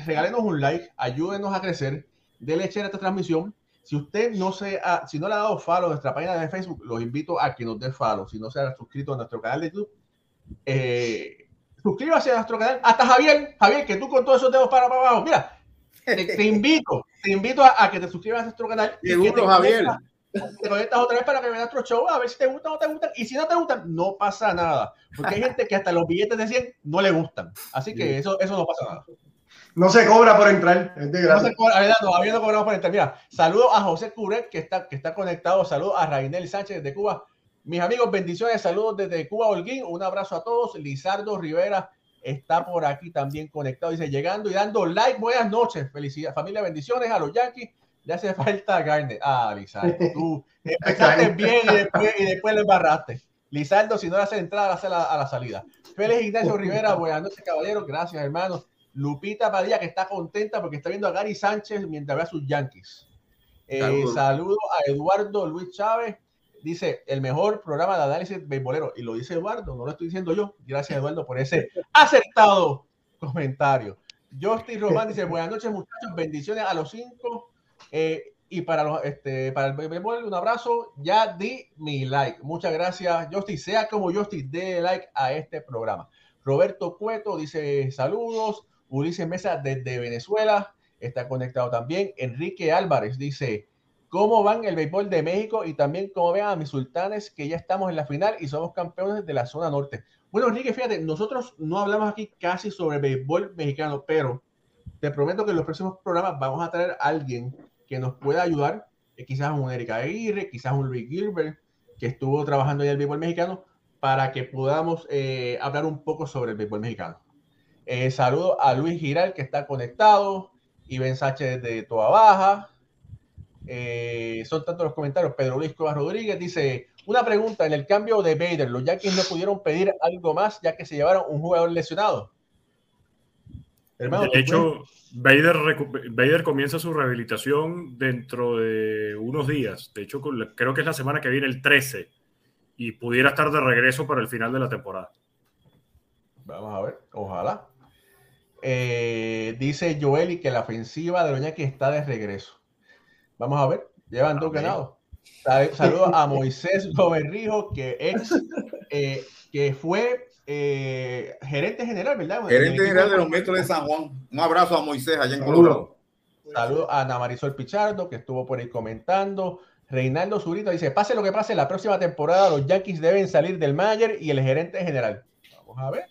regálenos un like, ayúdenos a crecer, déle share a esta transmisión. Si usted no se ha, si no le ha dado follow a nuestra página de Facebook, los invito a que nos dé follow. Si no se ha suscrito a nuestro canal de YouTube, eh, suscríbase a nuestro canal. Hasta Javier, Javier, que tú con todos esos dedos para, para abajo. Mira, te, invito, te invito a, que te suscribas a nuestro canal. Que Javier te conectas otra vez para que veas otro show, a ver si te gusta o no te gustan. Y si no te gustan, no pasa nada. Porque hay gente que hasta los billetes de 100 no le gustan. Así que eso, eso no pasa nada. No se cobra por entrar. Es de no se cobra, no, no cobramos por entrar. Mira, saludo a José Curet, que está, que está conectado. Saludo a Rainel Sánchez de Cuba. Mis amigos, bendiciones, saludos desde Cuba, Holguín. Un abrazo a todos. Lizardo Rivera está por aquí también conectado. Dice, llegando y dando like. Buenas noches. Felicidades, familia, bendiciones a los Yankees le hace falta Garnet. Ah, Lizardo, tú empezaste bien y después, y después le embarraste. Lizardo, si no le hace entrada, hace la, a la salida. Félix Ignacio Rivera, buenas noches, caballero. Gracias, hermano. Lupita Padilla, que está contenta porque está viendo a Gary Sánchez mientras ve a sus Yankees. Eh, saludo a Eduardo Luis Chávez. Dice, el mejor programa de análisis beisbolero. Y lo dice Eduardo, no lo estoy diciendo yo. Gracias, Eduardo, por ese acertado comentario. Justin Román dice, buenas noches, muchachos. Bendiciones a los cinco. Eh, y para, los, este, para el béisbol, un abrazo. Ya di mi like. Muchas gracias, Justin. Sea como Justin, dé like a este programa. Roberto Cueto dice saludos. Ulises Mesa desde Venezuela está conectado también. Enrique Álvarez dice, ¿cómo van el béisbol de México? Y también cómo ven a mis sultanes que ya estamos en la final y somos campeones de la zona norte. Bueno, Enrique, fíjate, nosotros no hablamos aquí casi sobre béisbol mexicano, pero te prometo que en los próximos programas vamos a traer a alguien que nos pueda ayudar, eh, quizás un Erika Aguirre, quizás un Luis Gilbert, que estuvo trabajando en el béisbol mexicano, para que podamos eh, hablar un poco sobre el béisbol mexicano. Eh, saludo a Luis Giral, que está conectado, y Ben Sánchez de Toa Baja. son tantos los comentarios. Pedro Luis Cobas Rodríguez dice: Una pregunta, en el cambio de Bader, los Yankees no pudieron pedir algo más ya que se llevaron un jugador lesionado. De hecho, Bader, comienza su rehabilitación dentro de unos días. De hecho, creo que es la semana que viene, el 13. Y pudiera estar de regreso para el final de la temporada. Vamos a ver, ojalá. Eh, dice Joel y que la ofensiva de Doña que está de regreso. Vamos a ver. Llevan dos ganados. Saludos a Moisés Goberrijo, que eh, que fue eh, gerente general, ¿verdad? Gerente general de los Metros de San Juan. Un abrazo a Moisés allá en Colorado. Saludos a Ana Marisol Pichardo, que estuvo por ahí comentando. Reinaldo Zurita dice, pase lo que pase, la próxima temporada los Yankees deben salir del manager y el gerente general. Vamos a ver.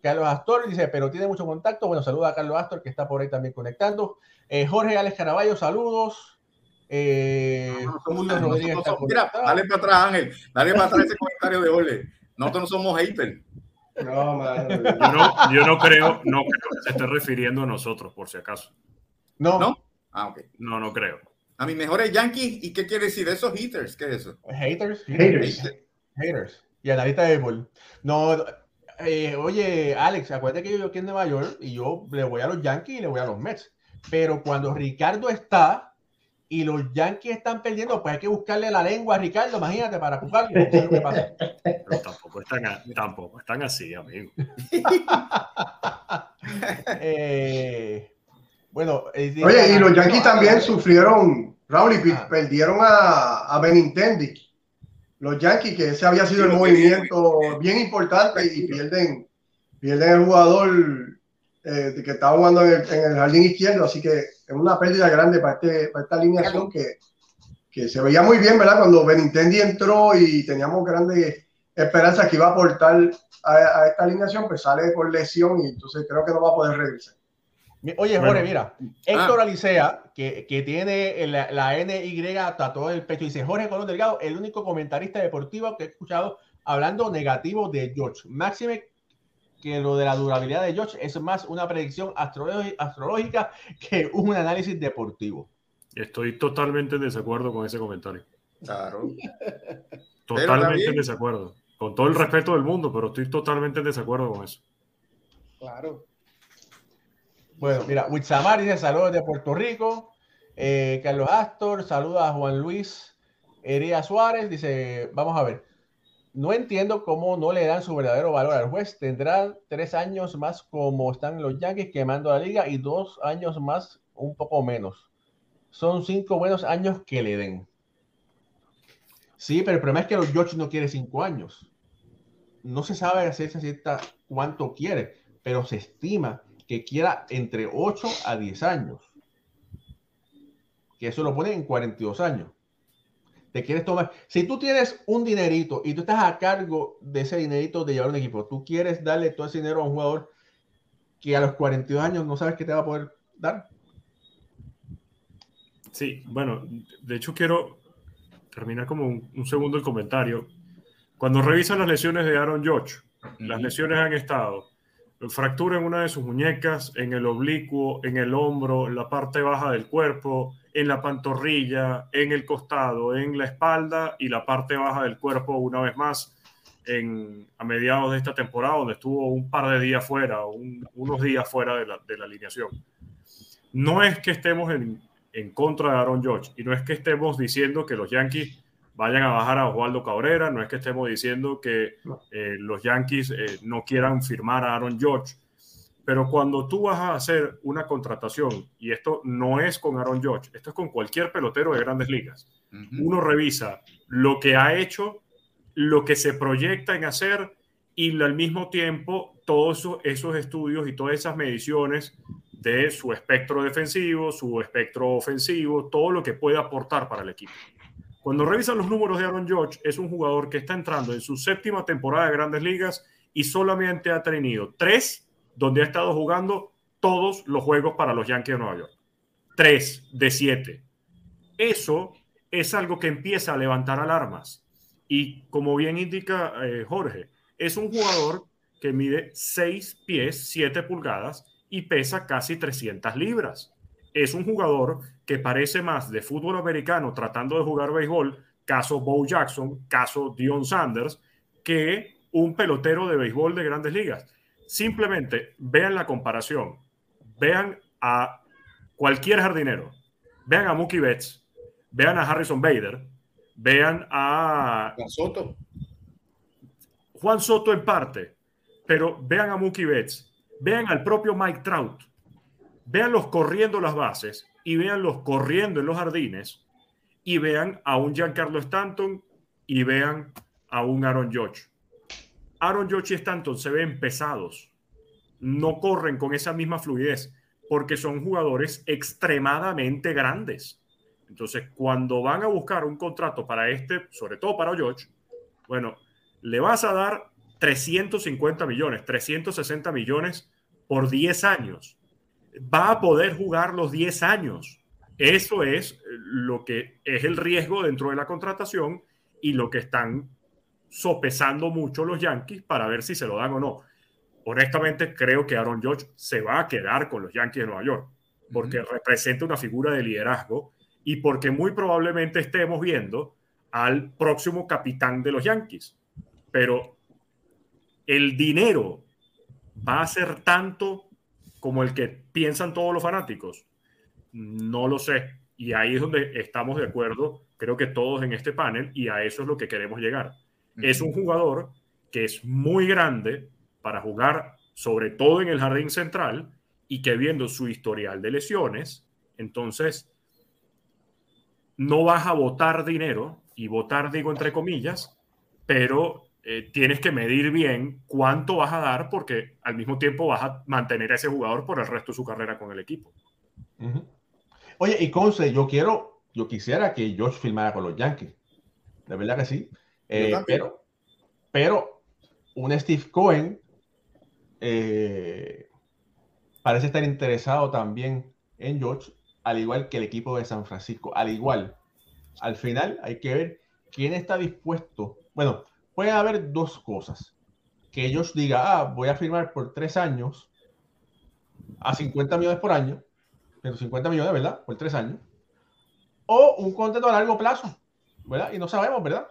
Carlos Astor dice, pero tiene mucho contacto. Bueno, saluda a Carlos Astor, que está por ahí también conectando. Eh, Jorge Alex Caraballo, saludos. Eh, Julio Rodríguez mira, dale para atrás, Ángel. Dale para atrás ese comentario de Ole. Nosotros no somos haters. No, yo, no, yo no creo, no creo que se esté refiriendo a nosotros, por si acaso. No. ¿No? Ah, ok. No, no creo. A mis mejores Yankees, ¿y qué quiere decir esos haters? ¿Qué es eso? Haters. Haters. Haters. Y analista de béisbol. No, eh, oye, Alex, acuérdate que yo vivo aquí en Nueva York y yo le voy a los Yankees y le voy a los Mets. Pero cuando Ricardo está y los Yankees están perdiendo, pues hay que buscarle la lengua a Ricardo, imagínate, para jugarlo. Pero tampoco están, tampoco están así, amigo. eh, bueno, oye, y los Yankees también sufrieron, Raúl, y ah. perdieron a, a Benintendi. Los Yankees, que ese había sido el movimiento bien importante y pierden, pierden el jugador eh, que estaba jugando en el, jardín izquierdo, así que es una pérdida grande para, este, para esta alineación que, que, se veía muy bien, ¿verdad? Cuando Benintendi entró y teníamos grandes esperanzas que iba a aportar a, a esta alineación, pues sale por lesión y entonces creo que no va a poder regresar. Oye, Jorge, mira, Héctor ah. Alicea, que, que tiene la, la, NY todo el pecho, dice Jorge Colón Delgado, el único comentarista deportivo que he escuchado hablando negativo de George. Máxime que lo de la durabilidad de George es más una predicción astrológica que un análisis deportivo. Estoy totalmente en desacuerdo con ese comentario. Claro. Totalmente en desacuerdo. Con todo el respeto del mundo, pero estoy totalmente en desacuerdo con eso. Claro. Bueno, mira, Witsamar dice saludos de Puerto Rico. Eh, Carlos Astor, saluda a Juan Luis Hería Suárez. Dice, vamos a ver. No entiendo cómo no le dan su verdadero valor al juez. Tendrá tres años más como están los Yankees quemando la liga y dos años más, un poco menos. Son cinco buenos años que le den. Sí, pero el problema es que los George no quiere cinco años. No se sabe hacer cierta cuánto quiere, pero se estima que quiera entre 8 a 10 años. Que eso lo pone en 42 años. Te quieres tomar. Si tú tienes un dinerito y tú estás a cargo de ese dinerito de llevar un equipo, tú quieres darle todo ese dinero a un jugador que a los 42 años no sabes qué te va a poder dar. Sí, bueno, de hecho quiero terminar como un, segundo el comentario. Cuando revisan las lesiones de Aaron George, las lesiones han estado fractura en una de sus muñecas, en el oblicuo, en el hombro, en la parte baja del cuerpo, en la pantorrilla, en el costado, en la espalda y la parte baja del cuerpo una vez más en, a mediados de esta temporada, donde estuvo un par de días fuera, unos días fuera de la, de la, alineación. No es que estemos en, en contra de Aaron George y no es que estemos diciendo que los Yankees vayan a bajar a Osvaldo Cabrera. No es que estemos diciendo que eh, los Yankees eh, no quieran firmar a Aaron George. Pero cuando tú vas a hacer una contratación, y esto no es con Aaron George, esto es con cualquier pelotero de grandes ligas, uno revisa lo que ha hecho, lo que se proyecta en hacer y al mismo tiempo todos esos, esos estudios y todas esas mediciones de su espectro defensivo, su espectro ofensivo, todo lo que puede aportar para el equipo. Cuando revisan los números de Aaron George, es un jugador que está entrando en su séptima temporada de grandes ligas y solamente ha tenido tres donde ha estado jugando todos los juegos para los Yankees de Nueva York. Tres de siete. Eso es algo que empieza a levantar alarmas. Y como bien indica eh, Jorge, es un jugador que mide 6 pies, 7 pulgadas y pesa casi 300 libras es un jugador que parece más de fútbol americano tratando de jugar béisbol, caso Bo Jackson, caso Dion Sanders, que un pelotero de béisbol de grandes ligas. Simplemente vean la comparación, vean a cualquier jardinero, vean a Mookie Betts, vean a Harrison Bader, vean a Juan Soto. Juan Soto en parte, pero vean a Mookie Betts, vean al propio Mike Trout, véanlos corriendo las bases y véanlos corriendo en los jardines y vean a un Giancarlo Stanton y vean a un Aaron Judge. Aaron Judge y Stanton se ven pesados, no corren con esa misma fluidez porque son jugadores extremadamente grandes. Entonces, cuando van a buscar un contrato para este, sobre todo para George, bueno, le vas a dar 350 millones, 360 millones por 10 años. Va a poder jugar los 10 años. Eso es lo que es el riesgo dentro de la contratación y lo que están sopesando mucho los Yankees para ver si se lo dan o no. Honestamente, creo que Aaron George se va a quedar con los Yankees de Nueva York porque representa una figura de liderazgo y porque muy probablemente estemos viendo al próximo capitán de los Yankees. Pero el dinero va a ser tanto como el que piensan todos los fanáticos. No lo sé. Y ahí es donde estamos de acuerdo, creo que todos en este panel, y a eso es lo que queremos llegar. Es un jugador que es muy grande para jugar, sobre todo en el jardín central, y que viendo su historial de lesiones, entonces no vas a votar dinero, y votar digo entre comillas, pero eh, tienes que medir bien cuánto vas a dar porque al mismo tiempo vas a mantener a ese jugador por el resto de su carrera con el equipo. Oye, y Conce, yo quiero, yo quisiera que George filmara con los Yankees. De verdad que sí. Eh, pero, pero un Steve Cohen eh, parece estar interesado también en George, al igual que el equipo de San Francisco. Al igual, al final hay que ver quién está dispuesto. Bueno, puede haber dos cosas. Que ellos digan, ah, voy a firmar por tres años a 50 millones por año 150 millones, ¿verdad? Por tres años. O un contrato a largo plazo, ¿verdad? Y no sabemos, ¿verdad?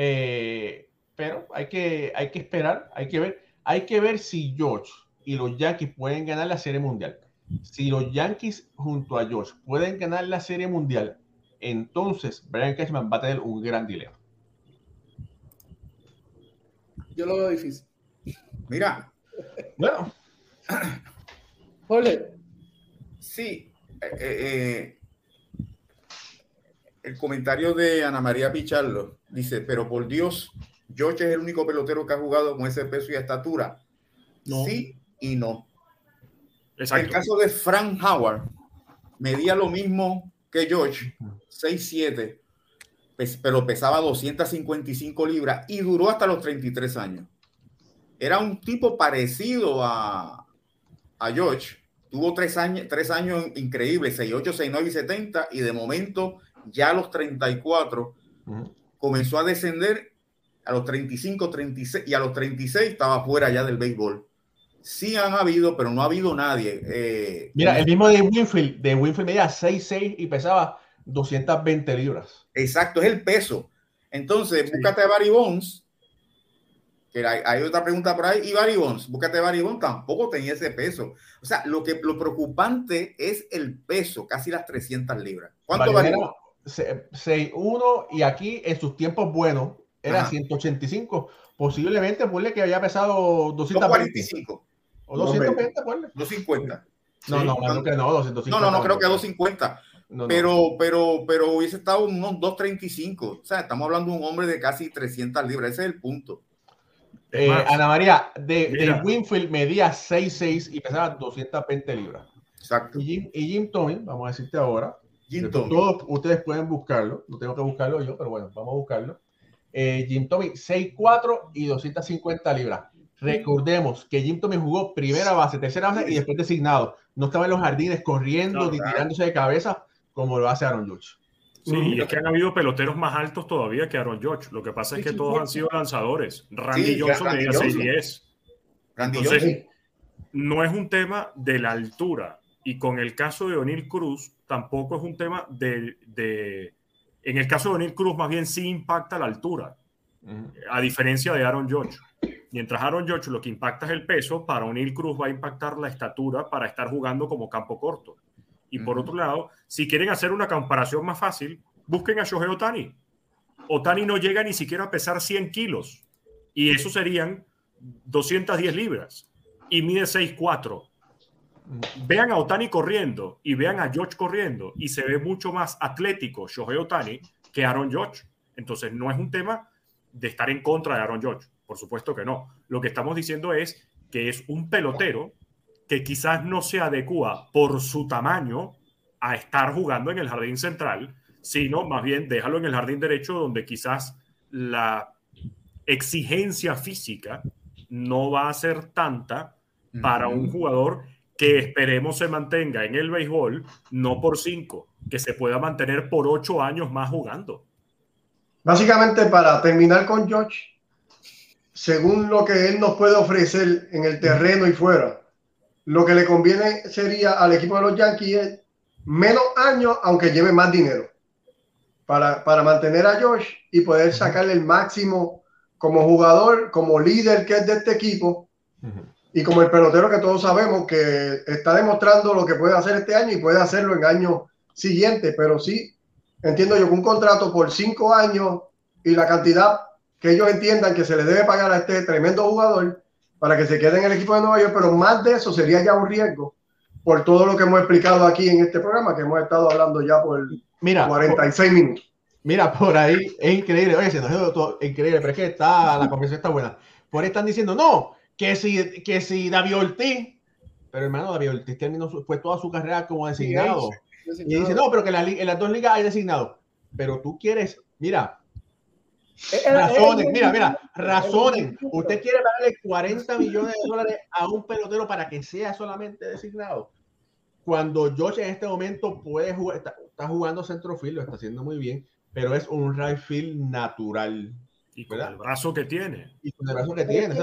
Eh, pero hay que, hay que esperar, hay que ver, hay que ver si George y los Yankees pueden ganar la Serie Mundial. Si los Yankees junto a George pueden ganar la Serie Mundial, entonces Brian Cashman va a tener un gran dilema. Yo lo veo difícil. Mira. Bueno. Ole, Sí, eh, eh, el comentario de Ana María Pichardo dice, pero por Dios, George es el único pelotero que ha jugado con ese peso y estatura. Sí y no. El caso de Frank Howard medía lo mismo que George, 6'7", pero pesaba 255 libras y duró hasta los 33 años. Era un tipo parecido a, a George, Tuvo tres años, tres años increíbles, 68, 69 y 70, y de momento ya a los 34 comenzó a descender a los 35, 36 y a los 36 estaba fuera ya del béisbol. Sí han habido, pero no ha habido nadie. Eh, Mira, el mismo de Winfield, de Winfield medía 6'6 y pesaba 220 libras. Exacto, es el peso. Entonces, búscate a Barry Bones, que hay, otra pregunta por ahí. Y Barry Bonds, búscate Barry Bonds, tampoco tenía ese peso. O sea, lo que lo preocupante es el peso, casi las 300 libras. ¿Cuánto Barry 6'1 y aquí en sus tiempos buenos era 185. Posiblemente, ponle que había pesado 245. O 220, ponle. 250. No, no, no, que no, 250. No, no, no, creo que 250. pero, pero, pero hubiese estado unos 235. O sea, estamos hablando de un hombre de casi 300 libras. Ese es el punto. Eh, Ana María, de, de, Winfield medía 6'6 y pesaba 220 libras. Exacto. Y Jim, y Jim Tommy, vamos a decirte ahora, Jim todos ustedes pueden buscarlo, no tengo que buscarlo yo, pero bueno, vamos a buscarlo. Eh, Jim Tommy, 6'4 y 250 libras. Recordemos que Jim Tommy jugó primera base, tercera base y después designado. No estaba en los jardines corriendo ni tirándose de cabeza como lo hace Aaron Judge. Sí, y es que han habido peloteros más altos todavía que Aaron George. Lo que pasa es que todos han sido lanzadores. Randy Johnson medía 6'10. Entonces, no es un tema de la altura. Y con el caso de O'Neill Cruz, tampoco es un tema de, de, En el caso de O'Neill Cruz, más bien sí impacta la altura. A diferencia de Aaron George. Mientras Aaron George lo que impacta es el peso, para O'Neill Cruz va a impactar la estatura para estar jugando como campo corto. Y por otro lado, si quieren hacer una comparación más fácil, busquen a Shohei Otani. Otani no llega ni siquiera a pesar 100 kilos. Y eso serían 210 libras. Y mide 6'4. Vean a Otani corriendo y vean a George corriendo y se ve mucho más atlético Shohei Otani que Aaron George. Entonces no es un tema de estar en contra de Aaron George, por supuesto que no. Lo que estamos diciendo es que es un pelotero que quizás no se adecua por su tamaño a estar jugando en el jardín central, sino más bien déjalo en el jardín derecho donde quizás la exigencia física no va a ser tanta para un jugador que esperemos se mantenga en el béisbol, no por cinco, que se pueda mantener por ocho años más jugando. Básicamente, para terminar con George, según lo que él nos puede ofrecer en el terreno y fuera, lo que le conviene sería al equipo de los Yankees menos años, aunque lleve más dinero, para, para mantener a Josh y poder sacarle el máximo como jugador, como líder que es de este equipo y como el pelotero que todos sabemos que está demostrando lo que puede hacer este año y puede hacerlo en años siguientes, pero sí, entiendo yo que un contrato por cinco años y la cantidad que ellos entiendan que se le debe pagar a este tremendo jugador para que se quede en el equipo de Nueva York, pero más de eso sería ya un riesgo por todo lo que hemos explicado aquí en este programa, que hemos estado hablando ya por Mira, 46 minutos. Mira, por ahí es increíble, oye, se nos todo increíble, pero es que está, la conversación está buena. Por ahí están diciendo, no, que si, que si David Ortiz, pero hermano, David Ortiz terminó fue toda su carrera como designado. Y dice, no, pero que en, las dos ligas hay designado. Pero tú quieres, mira, eh, eh, razones, eh, mira, mira, razones. Usted quiere darle 40 millones de dólares a un pelotero para que sea solamente designado. Cuando Josh en este momento puede jugar, está, jugando centrofield, lo está haciendo muy bien, pero es un right field natural. Y con el brazo que tiene. Y con el brazo que tiene.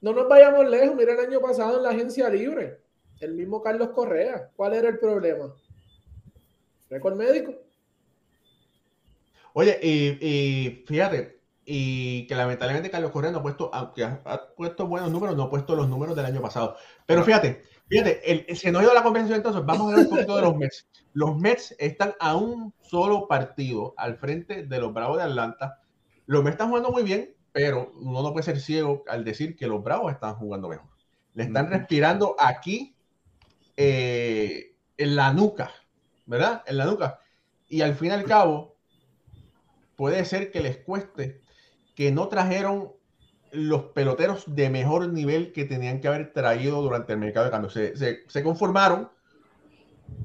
No nos vayamos lejos. Mira el año pasado en la agencia libre. El mismo Carlos Correa. ¿Cuál era el problema? Récord médico. Oye, y, fíjate, y que lamentablemente Carlos Correa no ha puesto, aunque ha, puesto buenos números, no ha puesto los números del año pasado. Pero fíjate, fíjate, el, se nos ha ido la conversación entonces, vamos a ver un poquito de los Mets. Los Mets están a un solo partido al frente de los Bravos de Atlanta. Los Mets están jugando muy bien, pero uno no puede ser ciego al decir que los Bravos están jugando mejor. Le están respirando aquí eh, en la nuca, ¿verdad? En la nuca. Y al fin y al cabo, puede ser que les cueste que no trajeron los peloteros de mejor nivel que tenían que haber traído durante el mercado de cambio. Se, conformaron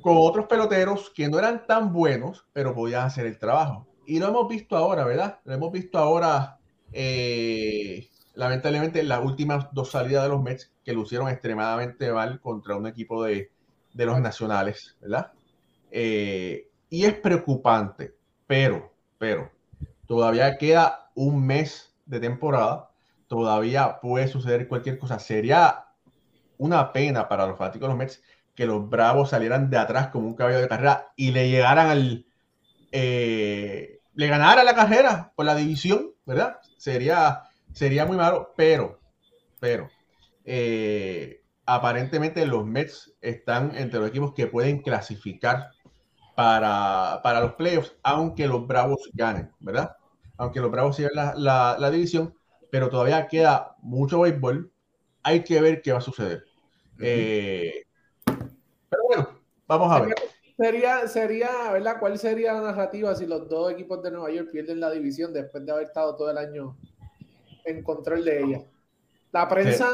con otros peloteros que no eran tan buenos, pero podían hacer el trabajo. Y lo hemos visto ahora, ¿verdad? Lo hemos visto ahora, eh, lamentablemente, en las últimas dos salidas de los Mets que lucieron extremadamente mal contra un equipo de, los nacionales, ¿verdad? Eh, y es preocupante, pero, pero, Todavía queda un mes de temporada. Todavía puede suceder cualquier cosa. Sería una pena para los fanáticos de los Mets que los Bravos salieran de atrás como un caballo de carrera y le llegaran al. Eh, le ganara la carrera por la división, ¿verdad? Sería, sería muy malo, pero, pero, eh, aparentemente los Mets están entre los equipos que pueden clasificar para, para los playoffs, aunque los Bravos ganen, ¿verdad? Aunque los Bravos sigan la, la, división, pero todavía queda mucho béisbol. Hay que ver qué va a suceder. Eh, pero bueno, vamos a ver. Sería, sería, ¿verdad? ¿Cuál sería la narrativa si los dos equipos de Nueva York pierden la división después de haber estado todo el año en control de ella? La prensa,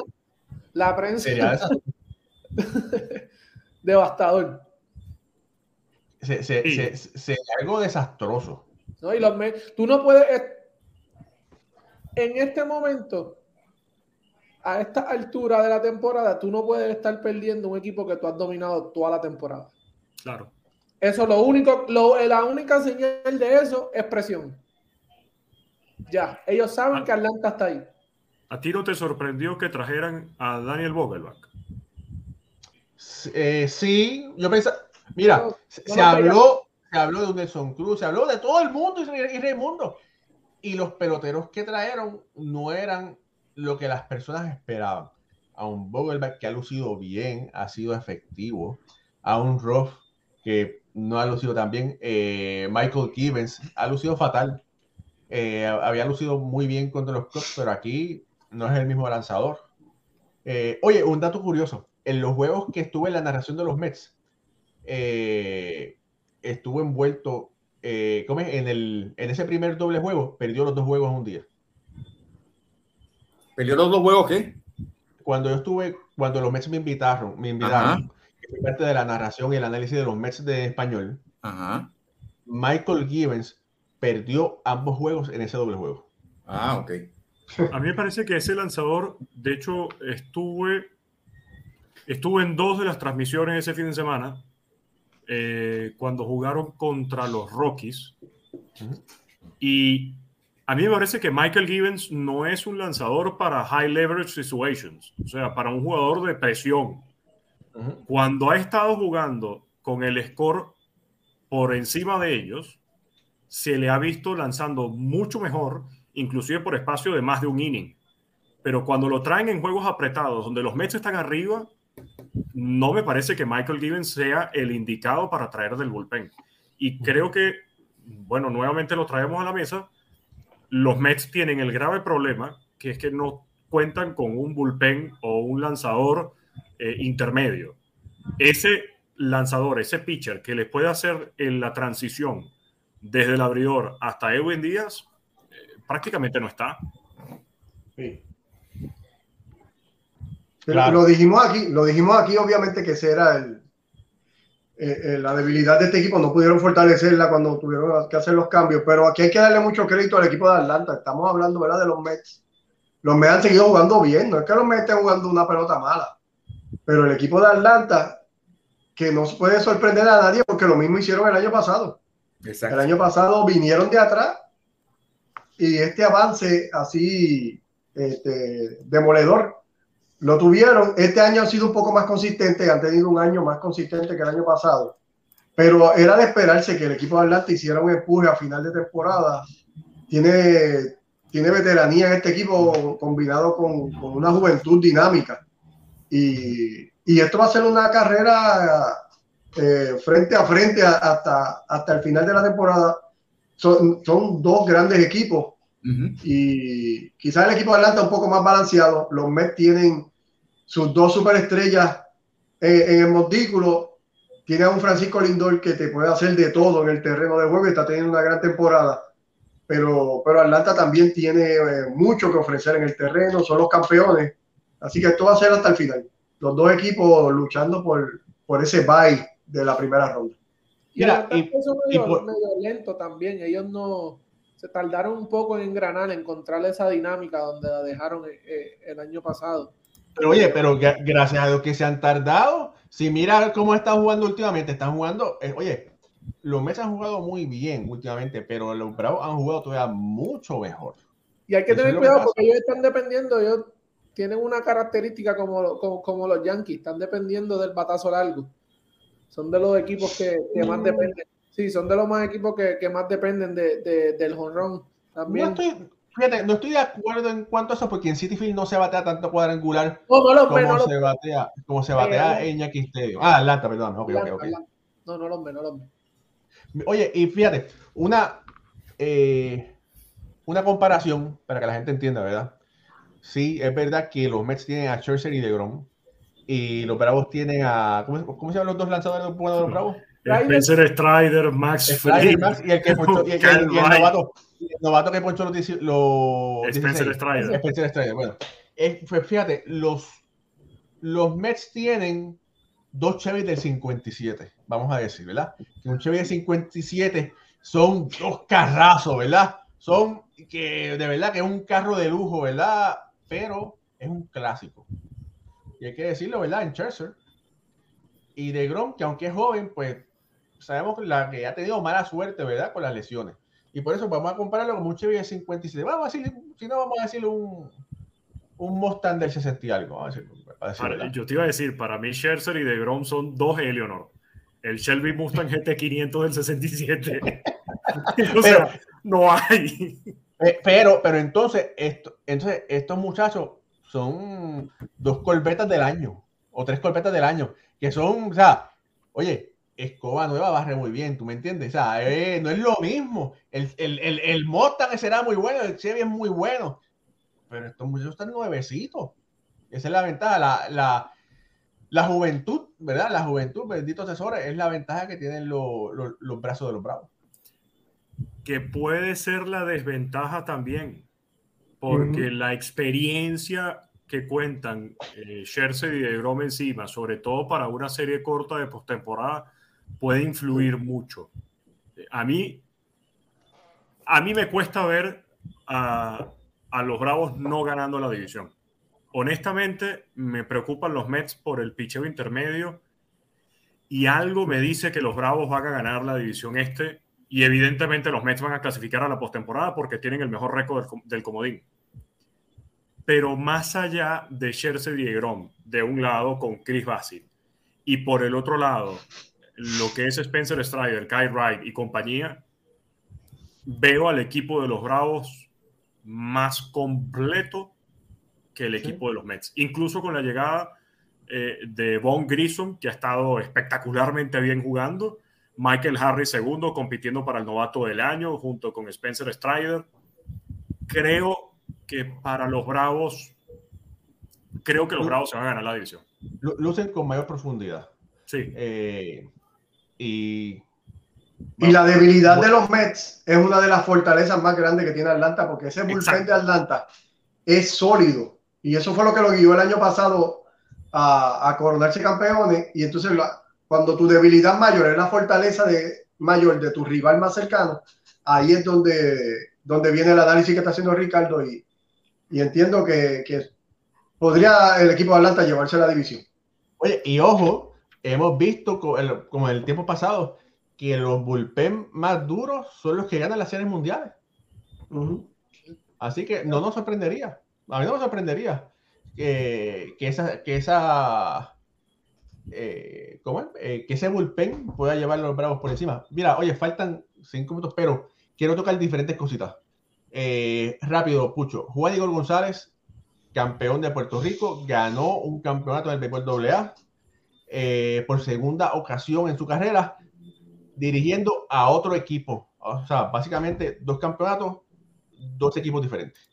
la prensa. Devastador se, algo desastroso. No, y los tú no puedes, en este momento, a esta altura de la temporada, tú no puedes estar perdiendo un equipo que tú has dominado toda la temporada. Claro. Eso lo único, lo, la única señal de eso es presión. Ya, ellos saben que Atlanta está ahí. ¿A ti no te sorprendió que trajeran a Daniel Vogelbach? Eh, sí, yo pensaba, Mira, se, habló, se habló de un Nelson Cruz, se habló de todo el mundo y Raimundo. Y los peloteros que trajeron no eran lo que las personas esperaban. A un Vogelback que ha lucido bien, ha sido efectivo. A un Roth que no ha lucido tan bien. Eh, Michael Gibbons ha lucido fatal. Eh, había lucido muy bien contra los Cubs, pero aquí no es el mismo lanzador. Eh, oye, un dato curioso. en los juegos que estuve en la narración de los Mets, estuvo envuelto, eh, ¿cómo es? En, el, en ese primer doble juego, perdió los dos juegos en un día. ¿Perdió los dos juegos qué? Cuando yo estuve, cuando los Mets me invitaron, me invitaron, parte de la narración y el análisis de los Mets de español, Ajá. Michael Givens perdió ambos juegos en ese doble juego. Ah, ok. A mí me parece que ese lanzador, de hecho, estuve, estuve en dos de las transmisiones ese fin de semana, eh, cuando jugaron contra los Rockies. Y a mí me parece que Michael Givens no es un lanzador para high leverage situations, o sea, para un jugador de presión. Cuando ha estado jugando con el score por encima de ellos, se le ha visto lanzando mucho mejor, inclusive por espacio de más de un inning. Pero cuando lo traen en juegos apretados, donde los Mets están arriba, no me parece que Michael Givens sea el indicado para traer del bullpen. Y creo que, bueno, nuevamente lo traemos a la mesa, los Mets tienen el grave problema, que es que no cuentan con un bullpen o un lanzador eh, intermedio. Ese lanzador, ese pitcher que les puede hacer en la transición desde el abridor hasta Edwin Díaz, eh, prácticamente no está. Sí. Pero Claro. Lo dijimos aquí, lo dijimos aquí, obviamente que ese era el, eh, eh, la debilidad de este equipo. No pudieron fortalecerla cuando tuvieron que hacer los cambios, pero aquí hay que darle mucho crédito al equipo de Atlanta. Estamos hablando ¿verdad? de los Mets. Los Mets han seguido jugando bien, no es que los Mets estén jugando una pelota mala, pero el equipo de Atlanta, que no puede sorprender a nadie porque lo mismo hicieron el año pasado. El Exacto. año pasado vinieron de atrás y este avance así este, demoledor lo tuvieron. Este año han sido un poco más consistentes, han tenido un año más consistente que el año pasado. Pero era de esperarse que el equipo de Atlanta hiciera un empuje a final de temporada. Tiene, tiene veteranía en este equipo combinado con, con una juventud dinámica. Y, y esto va a ser una carrera eh, frente a frente hasta, hasta el final de la temporada. Son, son dos grandes equipos y quizás el equipo de Atlanta un poco más balanceado. Los Mets tienen sus dos superestrellas en, en el montículo. Tiene a un Francisco Lindor que te puede hacer de todo en el terreno de juego y está teniendo una gran temporada. Pero, pero Atlanta también tiene eh, mucho que ofrecer en el terreno, son los campeones. Así que esto va a ser hasta el final. Los dos equipos luchando por, por ese bye de la primera ronda. Y Mira, el y- eso y medio, por- medio lento también. Ellos no se tardaron un poco en engranar, en encontrar esa dinámica donde la dejaron eh, eh, el año pasado. Pero oye, pero gra- gracias a Dios que se han tardado. Si mira cómo están jugando últimamente, están jugando, eh, oye, los Mets han jugado muy bien últimamente, pero los Bravos han jugado todavía mucho mejor. Y hay que Eso es tener que cuidado pasa. porque ellos están dependiendo, ellos tienen una característica como, como, como los Yankees, están dependiendo del batazo largo. Son de los equipos que, que más Mm. dependen. Sí, son de los más equipos que, que más dependen de, de- del jonrón. No También. estoy, fíjate, no estoy de acuerdo en cuanto a eso, porque en City Field no se batea tanto cuadrangular No, no ve, no como se batea, como se batea Eh, en Yankee Stadium. Ah, Atlanta, perdón. Ok, ok, ok. No, no los ve, no los ve. Oye, y fíjate, una, eh, una comparación para que la gente entienda, ¿verdad? Sí, es verdad que los Mets tienen a Scherzer y DeGrom y los Bravos tienen a ¿cómo, cómo se llaman los dos lanzadores de los Bravos? Spencer Strider, Max Strider, Max, y el que ponchó- y el, y el- Cal y el Wright. novato, el novato que ponchó los, 10 los Spencer 16. Strider. Spencer Strider, bueno. Es- pues fíjate, los, los Mets tienen dos Chevy del 57, vamos a decir, ¿verdad? Que un Chevy del 57 son dos carrazos, ¿verdad? Son que de verdad que es un carro de lujo, ¿verdad? Pero es un clásico. Y hay que decirlo, ¿verdad? En Scherzer. Y de Grom, que aunque es joven, pues sabemos la, que ha tenido mala suerte, ¿verdad? Con las lesiones. Y por eso vamos a compararlo con un Chevy de 57. Vamos a decir, si no, vamos a decir un, un Mustang del 60 y algo. Vamos a decir, para decir, Para- yo te iba a decir, para mí Scherzer y DeGrom son dos Eleonor. El Shelby Mustang GT500 del 67. o sea, no hay. Eh, Pero, pero entonces, entonces, estos muchachos son dos corbetas del año, o tres corbetas del año, que son, o sea, oye, escoba nueva barre muy bien, ¿tú me entiendes? O sea, eh, no es lo mismo. El, el, el, el será muy bueno, el Chevy es muy bueno, pero estos muchachos están nuevecitos. Esa es la ventaja. La, la, la juventud, ¿verdad? La juventud, bendito asesores, es la ventaja que tienen los brazos de los bravos. Que puede ser la desventaja también, porque uh -huh. la experiencia que cuentan eh, y de Grom encima, sobre todo para una serie corta de postemporada, puede influir mucho. A mí, a mí me cuesta ver a, a los Bravos no ganando la división. Honestamente, me preocupan los Mets por el picheo intermedio y algo me dice que los Bravos van a ganar la división este y evidentemente los Mets van a clasificar a la postemporada porque tienen el mejor récord del, del comodín. Pero más allá de Scherzer y Grom, de un lado con Chris Bassett y por el otro lado lo que es Spencer Strider, Kyle Wright y compañía, veo al equipo de los Bravos más completo que el equipo sí. de los Mets. Incluso con la llegada eh, de Von Grissom, que ha estado espectacularmente bien jugando, Michael Harris segundo, compitiendo para el novato del año, junto con Spencer Strider. Creo que para los Bravos, creo que los Bravos se van a ganar la división. Lucen con mayor profundidad. Sí. Eh, y y la debilidad de los Mets es una de las fortalezas más grandes que tiene Atlanta, porque ese bullpen de Atlanta es sólido. Y eso fue lo que lo guió el año pasado a, a coronarse campeones. Y entonces, la, cuando tu debilidad mayor es la fortaleza de, mayor de tu rival más cercano, ahí es donde, donde viene el análisis que está haciendo Ricardo. Y, y entiendo que, que podría el equipo de Atlanta llevarse a la división. Oye, y ojo, hemos visto como en el tiempo pasado que los bullpen más duros son los que ganan las series mundiales. Uh -huh. Así que no nos sorprendería. A mí no me sorprendería que, que esa, que esa eh. Eh, que ese bullpen pueda llevar los bravos por encima. Mira, oye, faltan cinco minutos, pero quiero tocar diferentes cositas. Eh, rápido, Pucho. Juan Igor González, campeón de Puerto Rico, ganó un campeonato del béisbol AA por segunda ocasión en su carrera dirigiendo a otro equipo. O sea, básicamente dos campeonatos, dos equipos diferentes.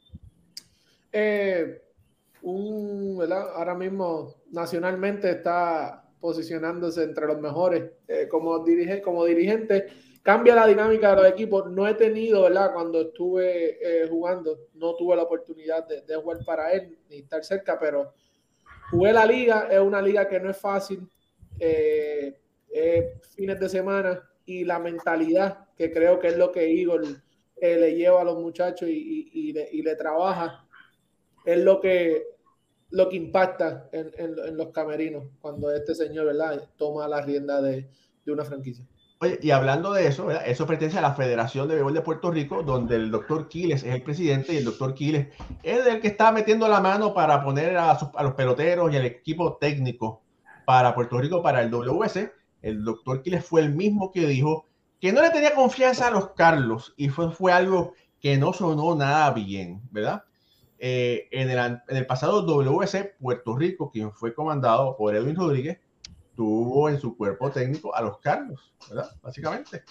Un. Ahora mismo nacionalmente está posicionándose entre los mejores eh, como, dirige, como dirigente. Cambia la dinámica de los equipos. No he tenido, ¿verdad? Cuando estuve eh, jugando, no tuve la oportunidad de, jugar para él ni estar cerca, pero jugué la liga. Es una liga que no es fácil. Eh, fines de semana y la mentalidad, que creo que es lo que Igor eh, le lleva a los muchachos y, le, trabaja, es lo que, lo que impacta en, en, los camerinos cuando este señor ¿verdad? toma la rienda de, de una franquicia. Oye, y hablando de eso, ¿verdad? eso pertenece a la Federación de Béisbol de Puerto Rico, donde el doctor Quiles es el presidente y el doctor Quiles es el que está metiendo la mano para poner a los peloteros y al equipo técnico para Puerto Rico para el WS el doctor Quiles fue el mismo que dijo que no le tenía confianza a los Carlos y fue, fue algo que no sonó nada bien, ¿verdad? Eh, en, el, en, el, pasado WC, Puerto Rico, quien fue comandado por Edwin Rodríguez, tuvo en su cuerpo técnico a los Carlos, ¿verdad? Básicamente.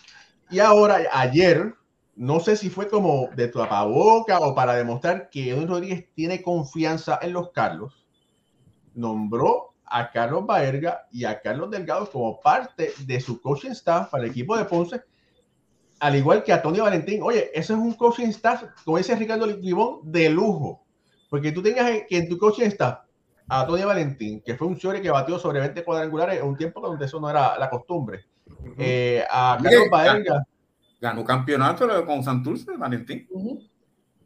Y ahora, ayer, no sé si fue como de tapaboca o para demostrar que Edwin Rodríguez tiene confianza en los Carlos, nombró a Carlos Baerga y a Carlos Delgado como parte de su coaching staff para el equipo de Ponce, al igual que a Tony Valentín. Oye, eso es un coaching staff, como dice Ricardo Libón, de lujo. Porque tú tengas que en tu coaching staff a Tony Valentín, que fue un short que batió sobre 20 cuadrangulares en un tiempo donde eso no era la costumbre. Uh -huh. eh, a Carlos Baerga. Ganó campeonato con Santurce, Valentín. Uh -huh.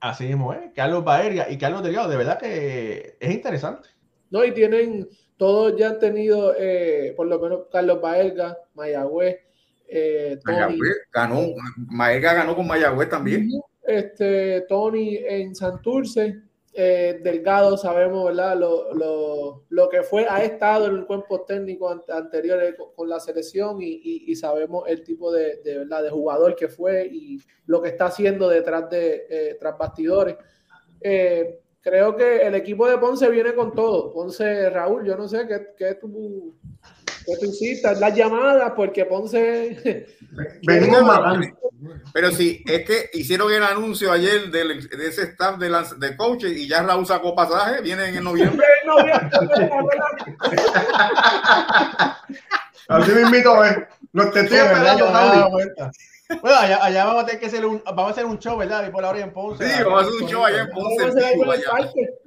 Así mismo, ¿eh? Carlos Baerga y Carlos Delgado, de verdad que es interesante. No, y tienen, todos ya han tenido, eh, por lo menos Carlos Baelga, Mayagüez, eh, Tony. Mayagüez ganó, Maega ganó con Mayagüez también. Este, Tony en Santurce, eh, Delgado, sabemos, ¿verdad? Lo, lo, lo, que fue, ha estado en el cuerpo técnico an anterior con, con, la selección y, y, y, sabemos el tipo de, de, ¿verdad? de jugador que fue y lo que está haciendo detrás de eh, tras bastidores. Eh, creo que el equipo de Ponce viene con todo. Ponce, Raúl, yo no sé qué, qué tú ¿Qué tú hiciste? Las llamadas porque Ponce. Venimos matando. Pero sí, es que hicieron el anuncio ayer del, de ese staff de, la, de coaches y ya Raúl sacó pasaje, vienen en noviembre. Así me invito a ver. Los te estoy esperando. Bueno, allá, allá vamos a tener que hacer un, vamos a hacer un show, ¿verdad? Y por la hora en Ponce. Sí, vamos a hacer un show allá en Vamos Ponce.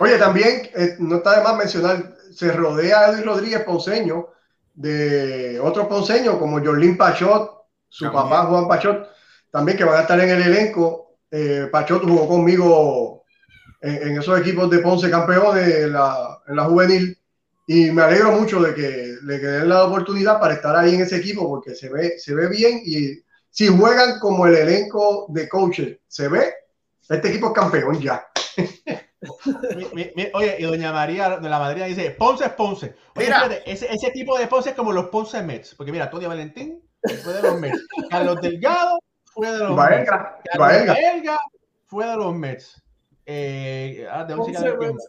Oye, también eh, no está de más mencionar, se rodea a Edwin Rodríguez Ponceño de otros ponceños como Jorlín Pachot, su También. papá Juan Pachot, también que van a estar en el elenco. Eh, Pachot jugó conmigo en, en esos equipos de Ponce campeones en la, en la juvenil y me alegro mucho de que le den la oportunidad para estar ahí en ese equipo porque se ve, se ve bien y si juegan como el elenco de coaches se ve, este equipo es campeón ya. Mi- mi- mi- oye, y doña María de la Madrid dice, Ponce es Ponce. Oye, ese, ese tipo de Ponce es como los Ponce Mets. Porque mira, Tony Valentín fue de los Mets. Carlos Delgado fue de los Mets. Baelga, Carlos Baelga. Baelga fue de los Mets. Eh, ah, de Mets.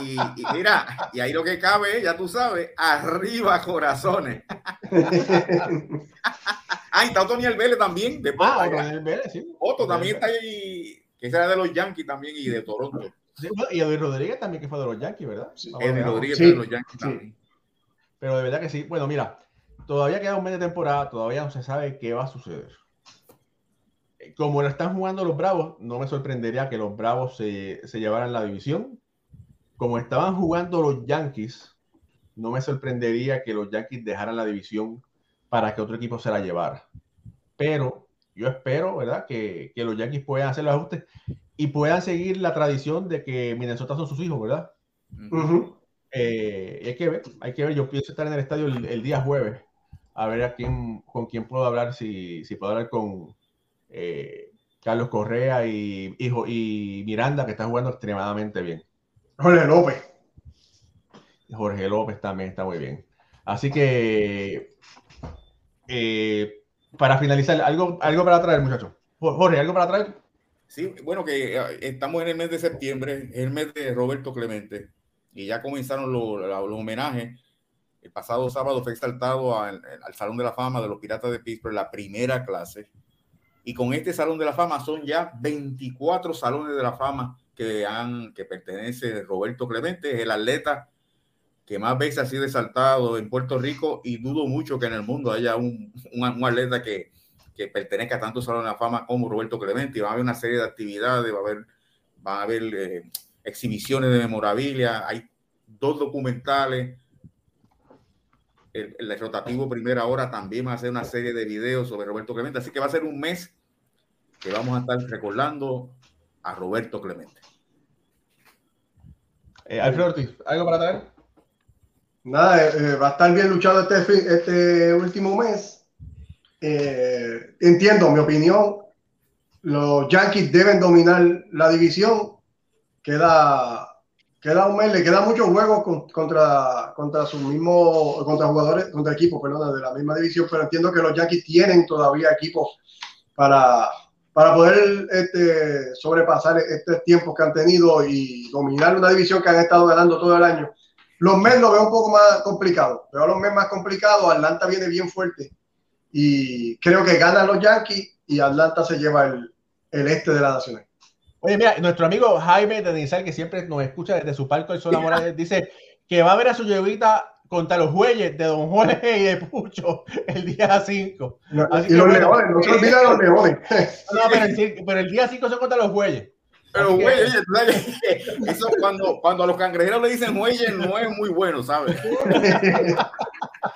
Y, y mira, y ahí lo que cabe, ya tú sabes, arriba corazones. Ah, y está Tony Vélez también, de Ah, del Vélez, sí. Otto también está ahí, que será de los Yankees también y de Toronto. Sí, y Edwin Rodríguez también que fue de los Yankees, ¿verdad? Sí. Ver. Rodríguez Sí, de los Yankees sí. también. Pero de verdad que sí. Bueno, mira, todavía queda un mes de temporada, todavía no se sabe qué va a suceder. Eh, Como lo están jugando los Bravos, no me sorprendería que los Bravos se, se llevaran la división. Como estaban jugando los Yankees, no me sorprendería que los Yankees dejaran la división para que otro equipo se la llevara. Pero yo espero, ¿verdad? Que, que los Yankees puedan hacer los ajustes y puedan seguir la tradición de que Minnesota son sus hijos, ¿verdad? Eh, y hay que ver, hay que ver. Yo pienso estar en el estadio el, el día jueves, a ver a quién, con quién puedo hablar, si, si puedo hablar con eh, Carlos Correa y, y, Jo- y Miranda, que están jugando extremadamente bien. Jorge López. Jorge López también está muy bien. Así que, eh, para finalizar, algo, algo para traer, muchachos. Jo- Jorge, ¿algo para traer? Sí, bueno, que eh, estamos en el mes de septiembre, el mes de Roberto Clemente, y ya comenzaron los, los homenajes. El pasado sábado fue exaltado al, al Salón de la Fama de los Piratas de Pittsburgh, la primera clase. Y con este Salón de la Fama son ya 24 salones de la fama que, han, que pertenece Roberto Clemente, el atleta que más veces ha sido exaltado en Puerto Rico y dudo mucho que en el mundo haya un, un, atleta que, que pertenezca a tantos salones de la fama como Roberto Clemente. Y va a haber una serie de actividades, va a haber, va a haber eh, exhibiciones de memorabilia, hay dos documentales. El, el rotativo primera hora también va a hacer una serie de videos sobre Roberto Clemente. Así que va a ser un mes que vamos a estar recordando a Roberto Clemente. Eh, Alfredo Ortiz, ¿algo para traer? Nada, eh, va a estar bien luchado este, este último mes. Eh, entiendo, mi opinión, los Yankees deben dominar la división. Queda, queda un mes, le quedan muchos juegos con- contra, contra sus mismos, contra jugadores, contra equipos, perdón, de la misma división, pero entiendo que los Yankees tienen todavía equipos para, para poder este, sobrepasar estos tiempos que han tenido y dominar una división que han estado ganando todo el año. Los Mets lo veo un poco más complicado. Veo a los Mets más complicados. Atlanta viene bien fuerte. Y creo que ganan los Yankees y Atlanta se lleva el, el este de la nacional. Oye, mira, nuestro amigo Jaime de Nizal, que siempre nos escucha desde su palco el Sol Morales, dice que va a ver a su yeguita contra los Jueyes de Don Jorge y de Pucho el día 5. No, Así y que los bueno. Leones, no se olviden de los Leones. No, pero el, pero el día 5 son contra los Jueyes. Pero, güey, oye, tú sabes que eso cuando, cuando a los cangrejeros le dicen muelle no es muy bueno, ¿sabes?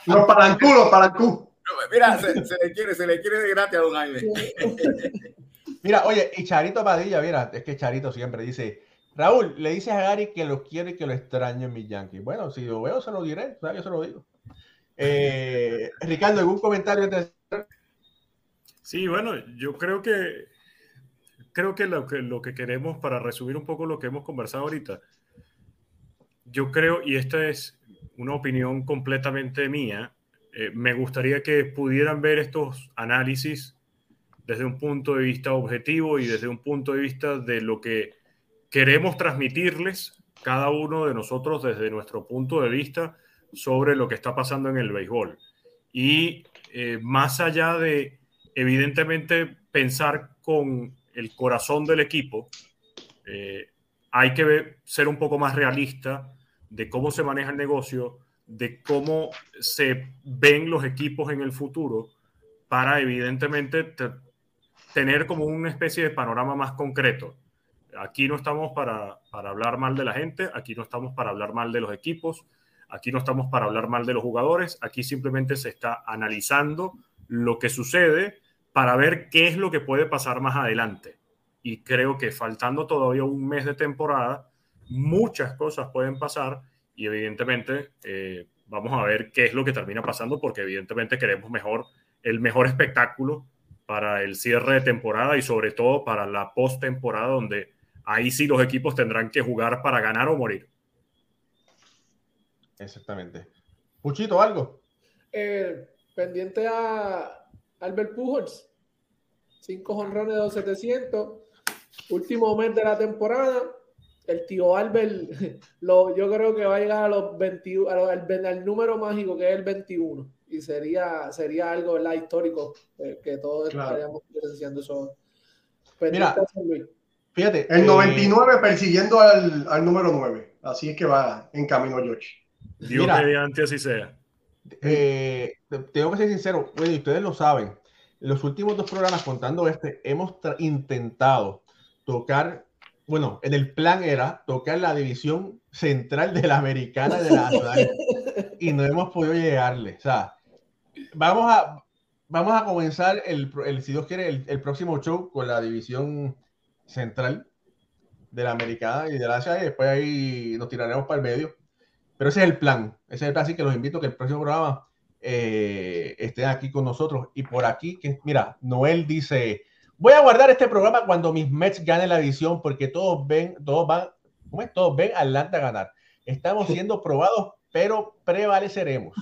los palancú, los palancú. Mira, se, se le quiere, se le quiere de gratis a don Jaime. Mira, oye, y Charito Padilla, mira, es que Charito siempre dice, Raúl, le dices a Gary que lo quiere y que lo extraño en mis Yankees. Bueno, si lo veo, se lo diré, sea, yo se lo digo. Eh, Ricardo, ¿algún comentario? antes de- Sí, bueno, yo creo que creo que lo, que lo que queremos para resumir un poco lo que hemos conversado ahorita, yo creo, y esta es una opinión completamente mía, eh, me gustaría que pudieran ver estos análisis desde un punto de vista objetivo y desde un punto de vista de lo que queremos transmitirles cada uno de nosotros desde nuestro punto de vista sobre lo que está pasando en el béisbol. Y eh, más allá de, evidentemente, pensar con el corazón del equipo, eh, hay que ser un poco más realista de cómo se maneja el negocio, de cómo se ven los equipos en el futuro, para evidentemente tener como una especie de panorama más concreto. Aquí no estamos para, para hablar mal de la gente, aquí no estamos para hablar mal de los equipos, aquí no estamos para hablar mal de los jugadores, aquí simplemente se está analizando lo que sucede para ver qué es lo que puede pasar más adelante. Y creo que faltando todavía un mes de temporada, muchas cosas pueden pasar y evidentemente eh, vamos a ver qué es lo que termina pasando porque evidentemente queremos mejor el mejor espectáculo para el cierre de temporada y sobre todo para la postemporada donde ahí sí los equipos tendrán que jugar para ganar o morir. Exactamente. Puchito, ¿algo? Eh, pendiente a Albert Pujols. Cinco honrones de 700. Último mes de la temporada. El tío Albert, lo, yo creo que va a llegar a los 21, al, número mágico que es el 21. Y sería, sería algo ¿verdad? histórico eh, que todos estaríamos presenciando eso. Mira, fíjate. El 99 eh, persiguiendo al, al número 9. Así es que va en camino George. Dios mediante así sea. Eh, tengo que ser sincero, bueno, ustedes lo saben, en los últimos dos programas contando este, hemos intentado tocar, bueno, en el plan era tocar la división central de la americana de la nacional y no hemos podido llegarle. O sea, vamos a, vamos a comenzar el, el si Dios quiere, el, el, próximo show con la división central de la americana y de la Asia y después ahí nos tiraremos para el medio pero ese es el plan. Ese es el plan. Así que los invito a que el próximo programa eh, estén aquí con nosotros. Y por aquí, que mira, Noel dice: Voy a guardar este programa cuando mis Mets ganen la edición, porque todos ven, todos van, ¿cómo es? Todos ven Atlanta ganar. Estamos siendo probados, pero prevaleceremos.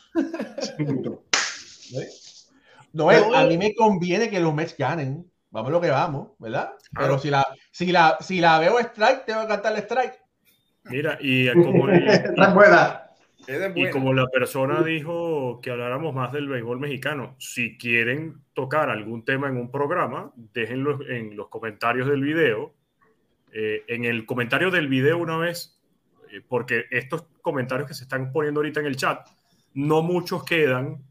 Noel, a mí me conviene que los Mets ganen. Vamos lo que vamos, ¿verdad? Pero si la, si la, si la veo strike, tengo que cantar el strike. Mira, y como, y como la persona dijo que habláramos más del béisbol mexicano, si quieren tocar algún tema en un programa, déjenlo en los comentarios del video. Eh, en el comentario del video una vez, eh, porque estos comentarios que se están poniendo ahorita en el chat, no muchos quedan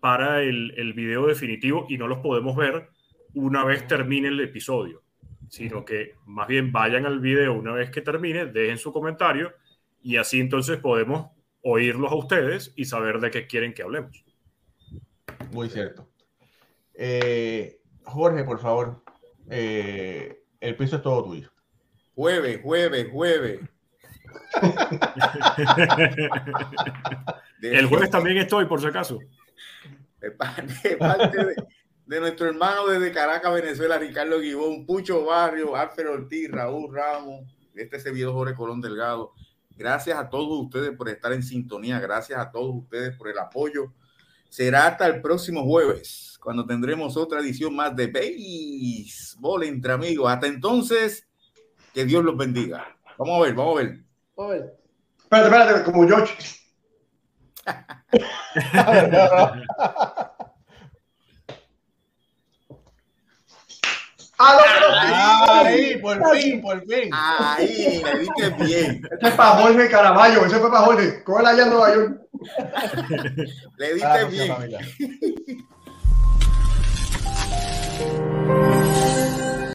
para el, el video definitivo y no los podemos ver una vez termine el episodio sino que más bien vayan al video una vez que termine, dejen su comentario y así entonces podemos oírlos a ustedes y saber de qué quieren que hablemos. Muy cierto. Eh, Jorge, por favor, eh, el piso es todo tuyo. Jueves, jueves, jueves. el jueves también estoy, por si acaso. De parte de, de nuestro hermano desde Caracas, Venezuela, Ricardo Guibón, Pucho Barrio, Alfredo Ortiz, Raúl Ramos, este servidor Jorge Colón Delgado. Gracias a todos ustedes por estar en sintonía, gracias a todos ustedes por el apoyo. Será hasta el próximo jueves, cuando tendremos otra edición más de Béisbol entre amigos. Hasta entonces, que Dios los bendiga. Vamos a ver, vamos a ver. Vamos a ver. Espérate, espérate, como George. Ahí, por fin, por fin. Ahí, le diste bien. Ese es para Jorge Caraballo, ese fue para Jorge. Cógela allá en Nueva York. le diste bien.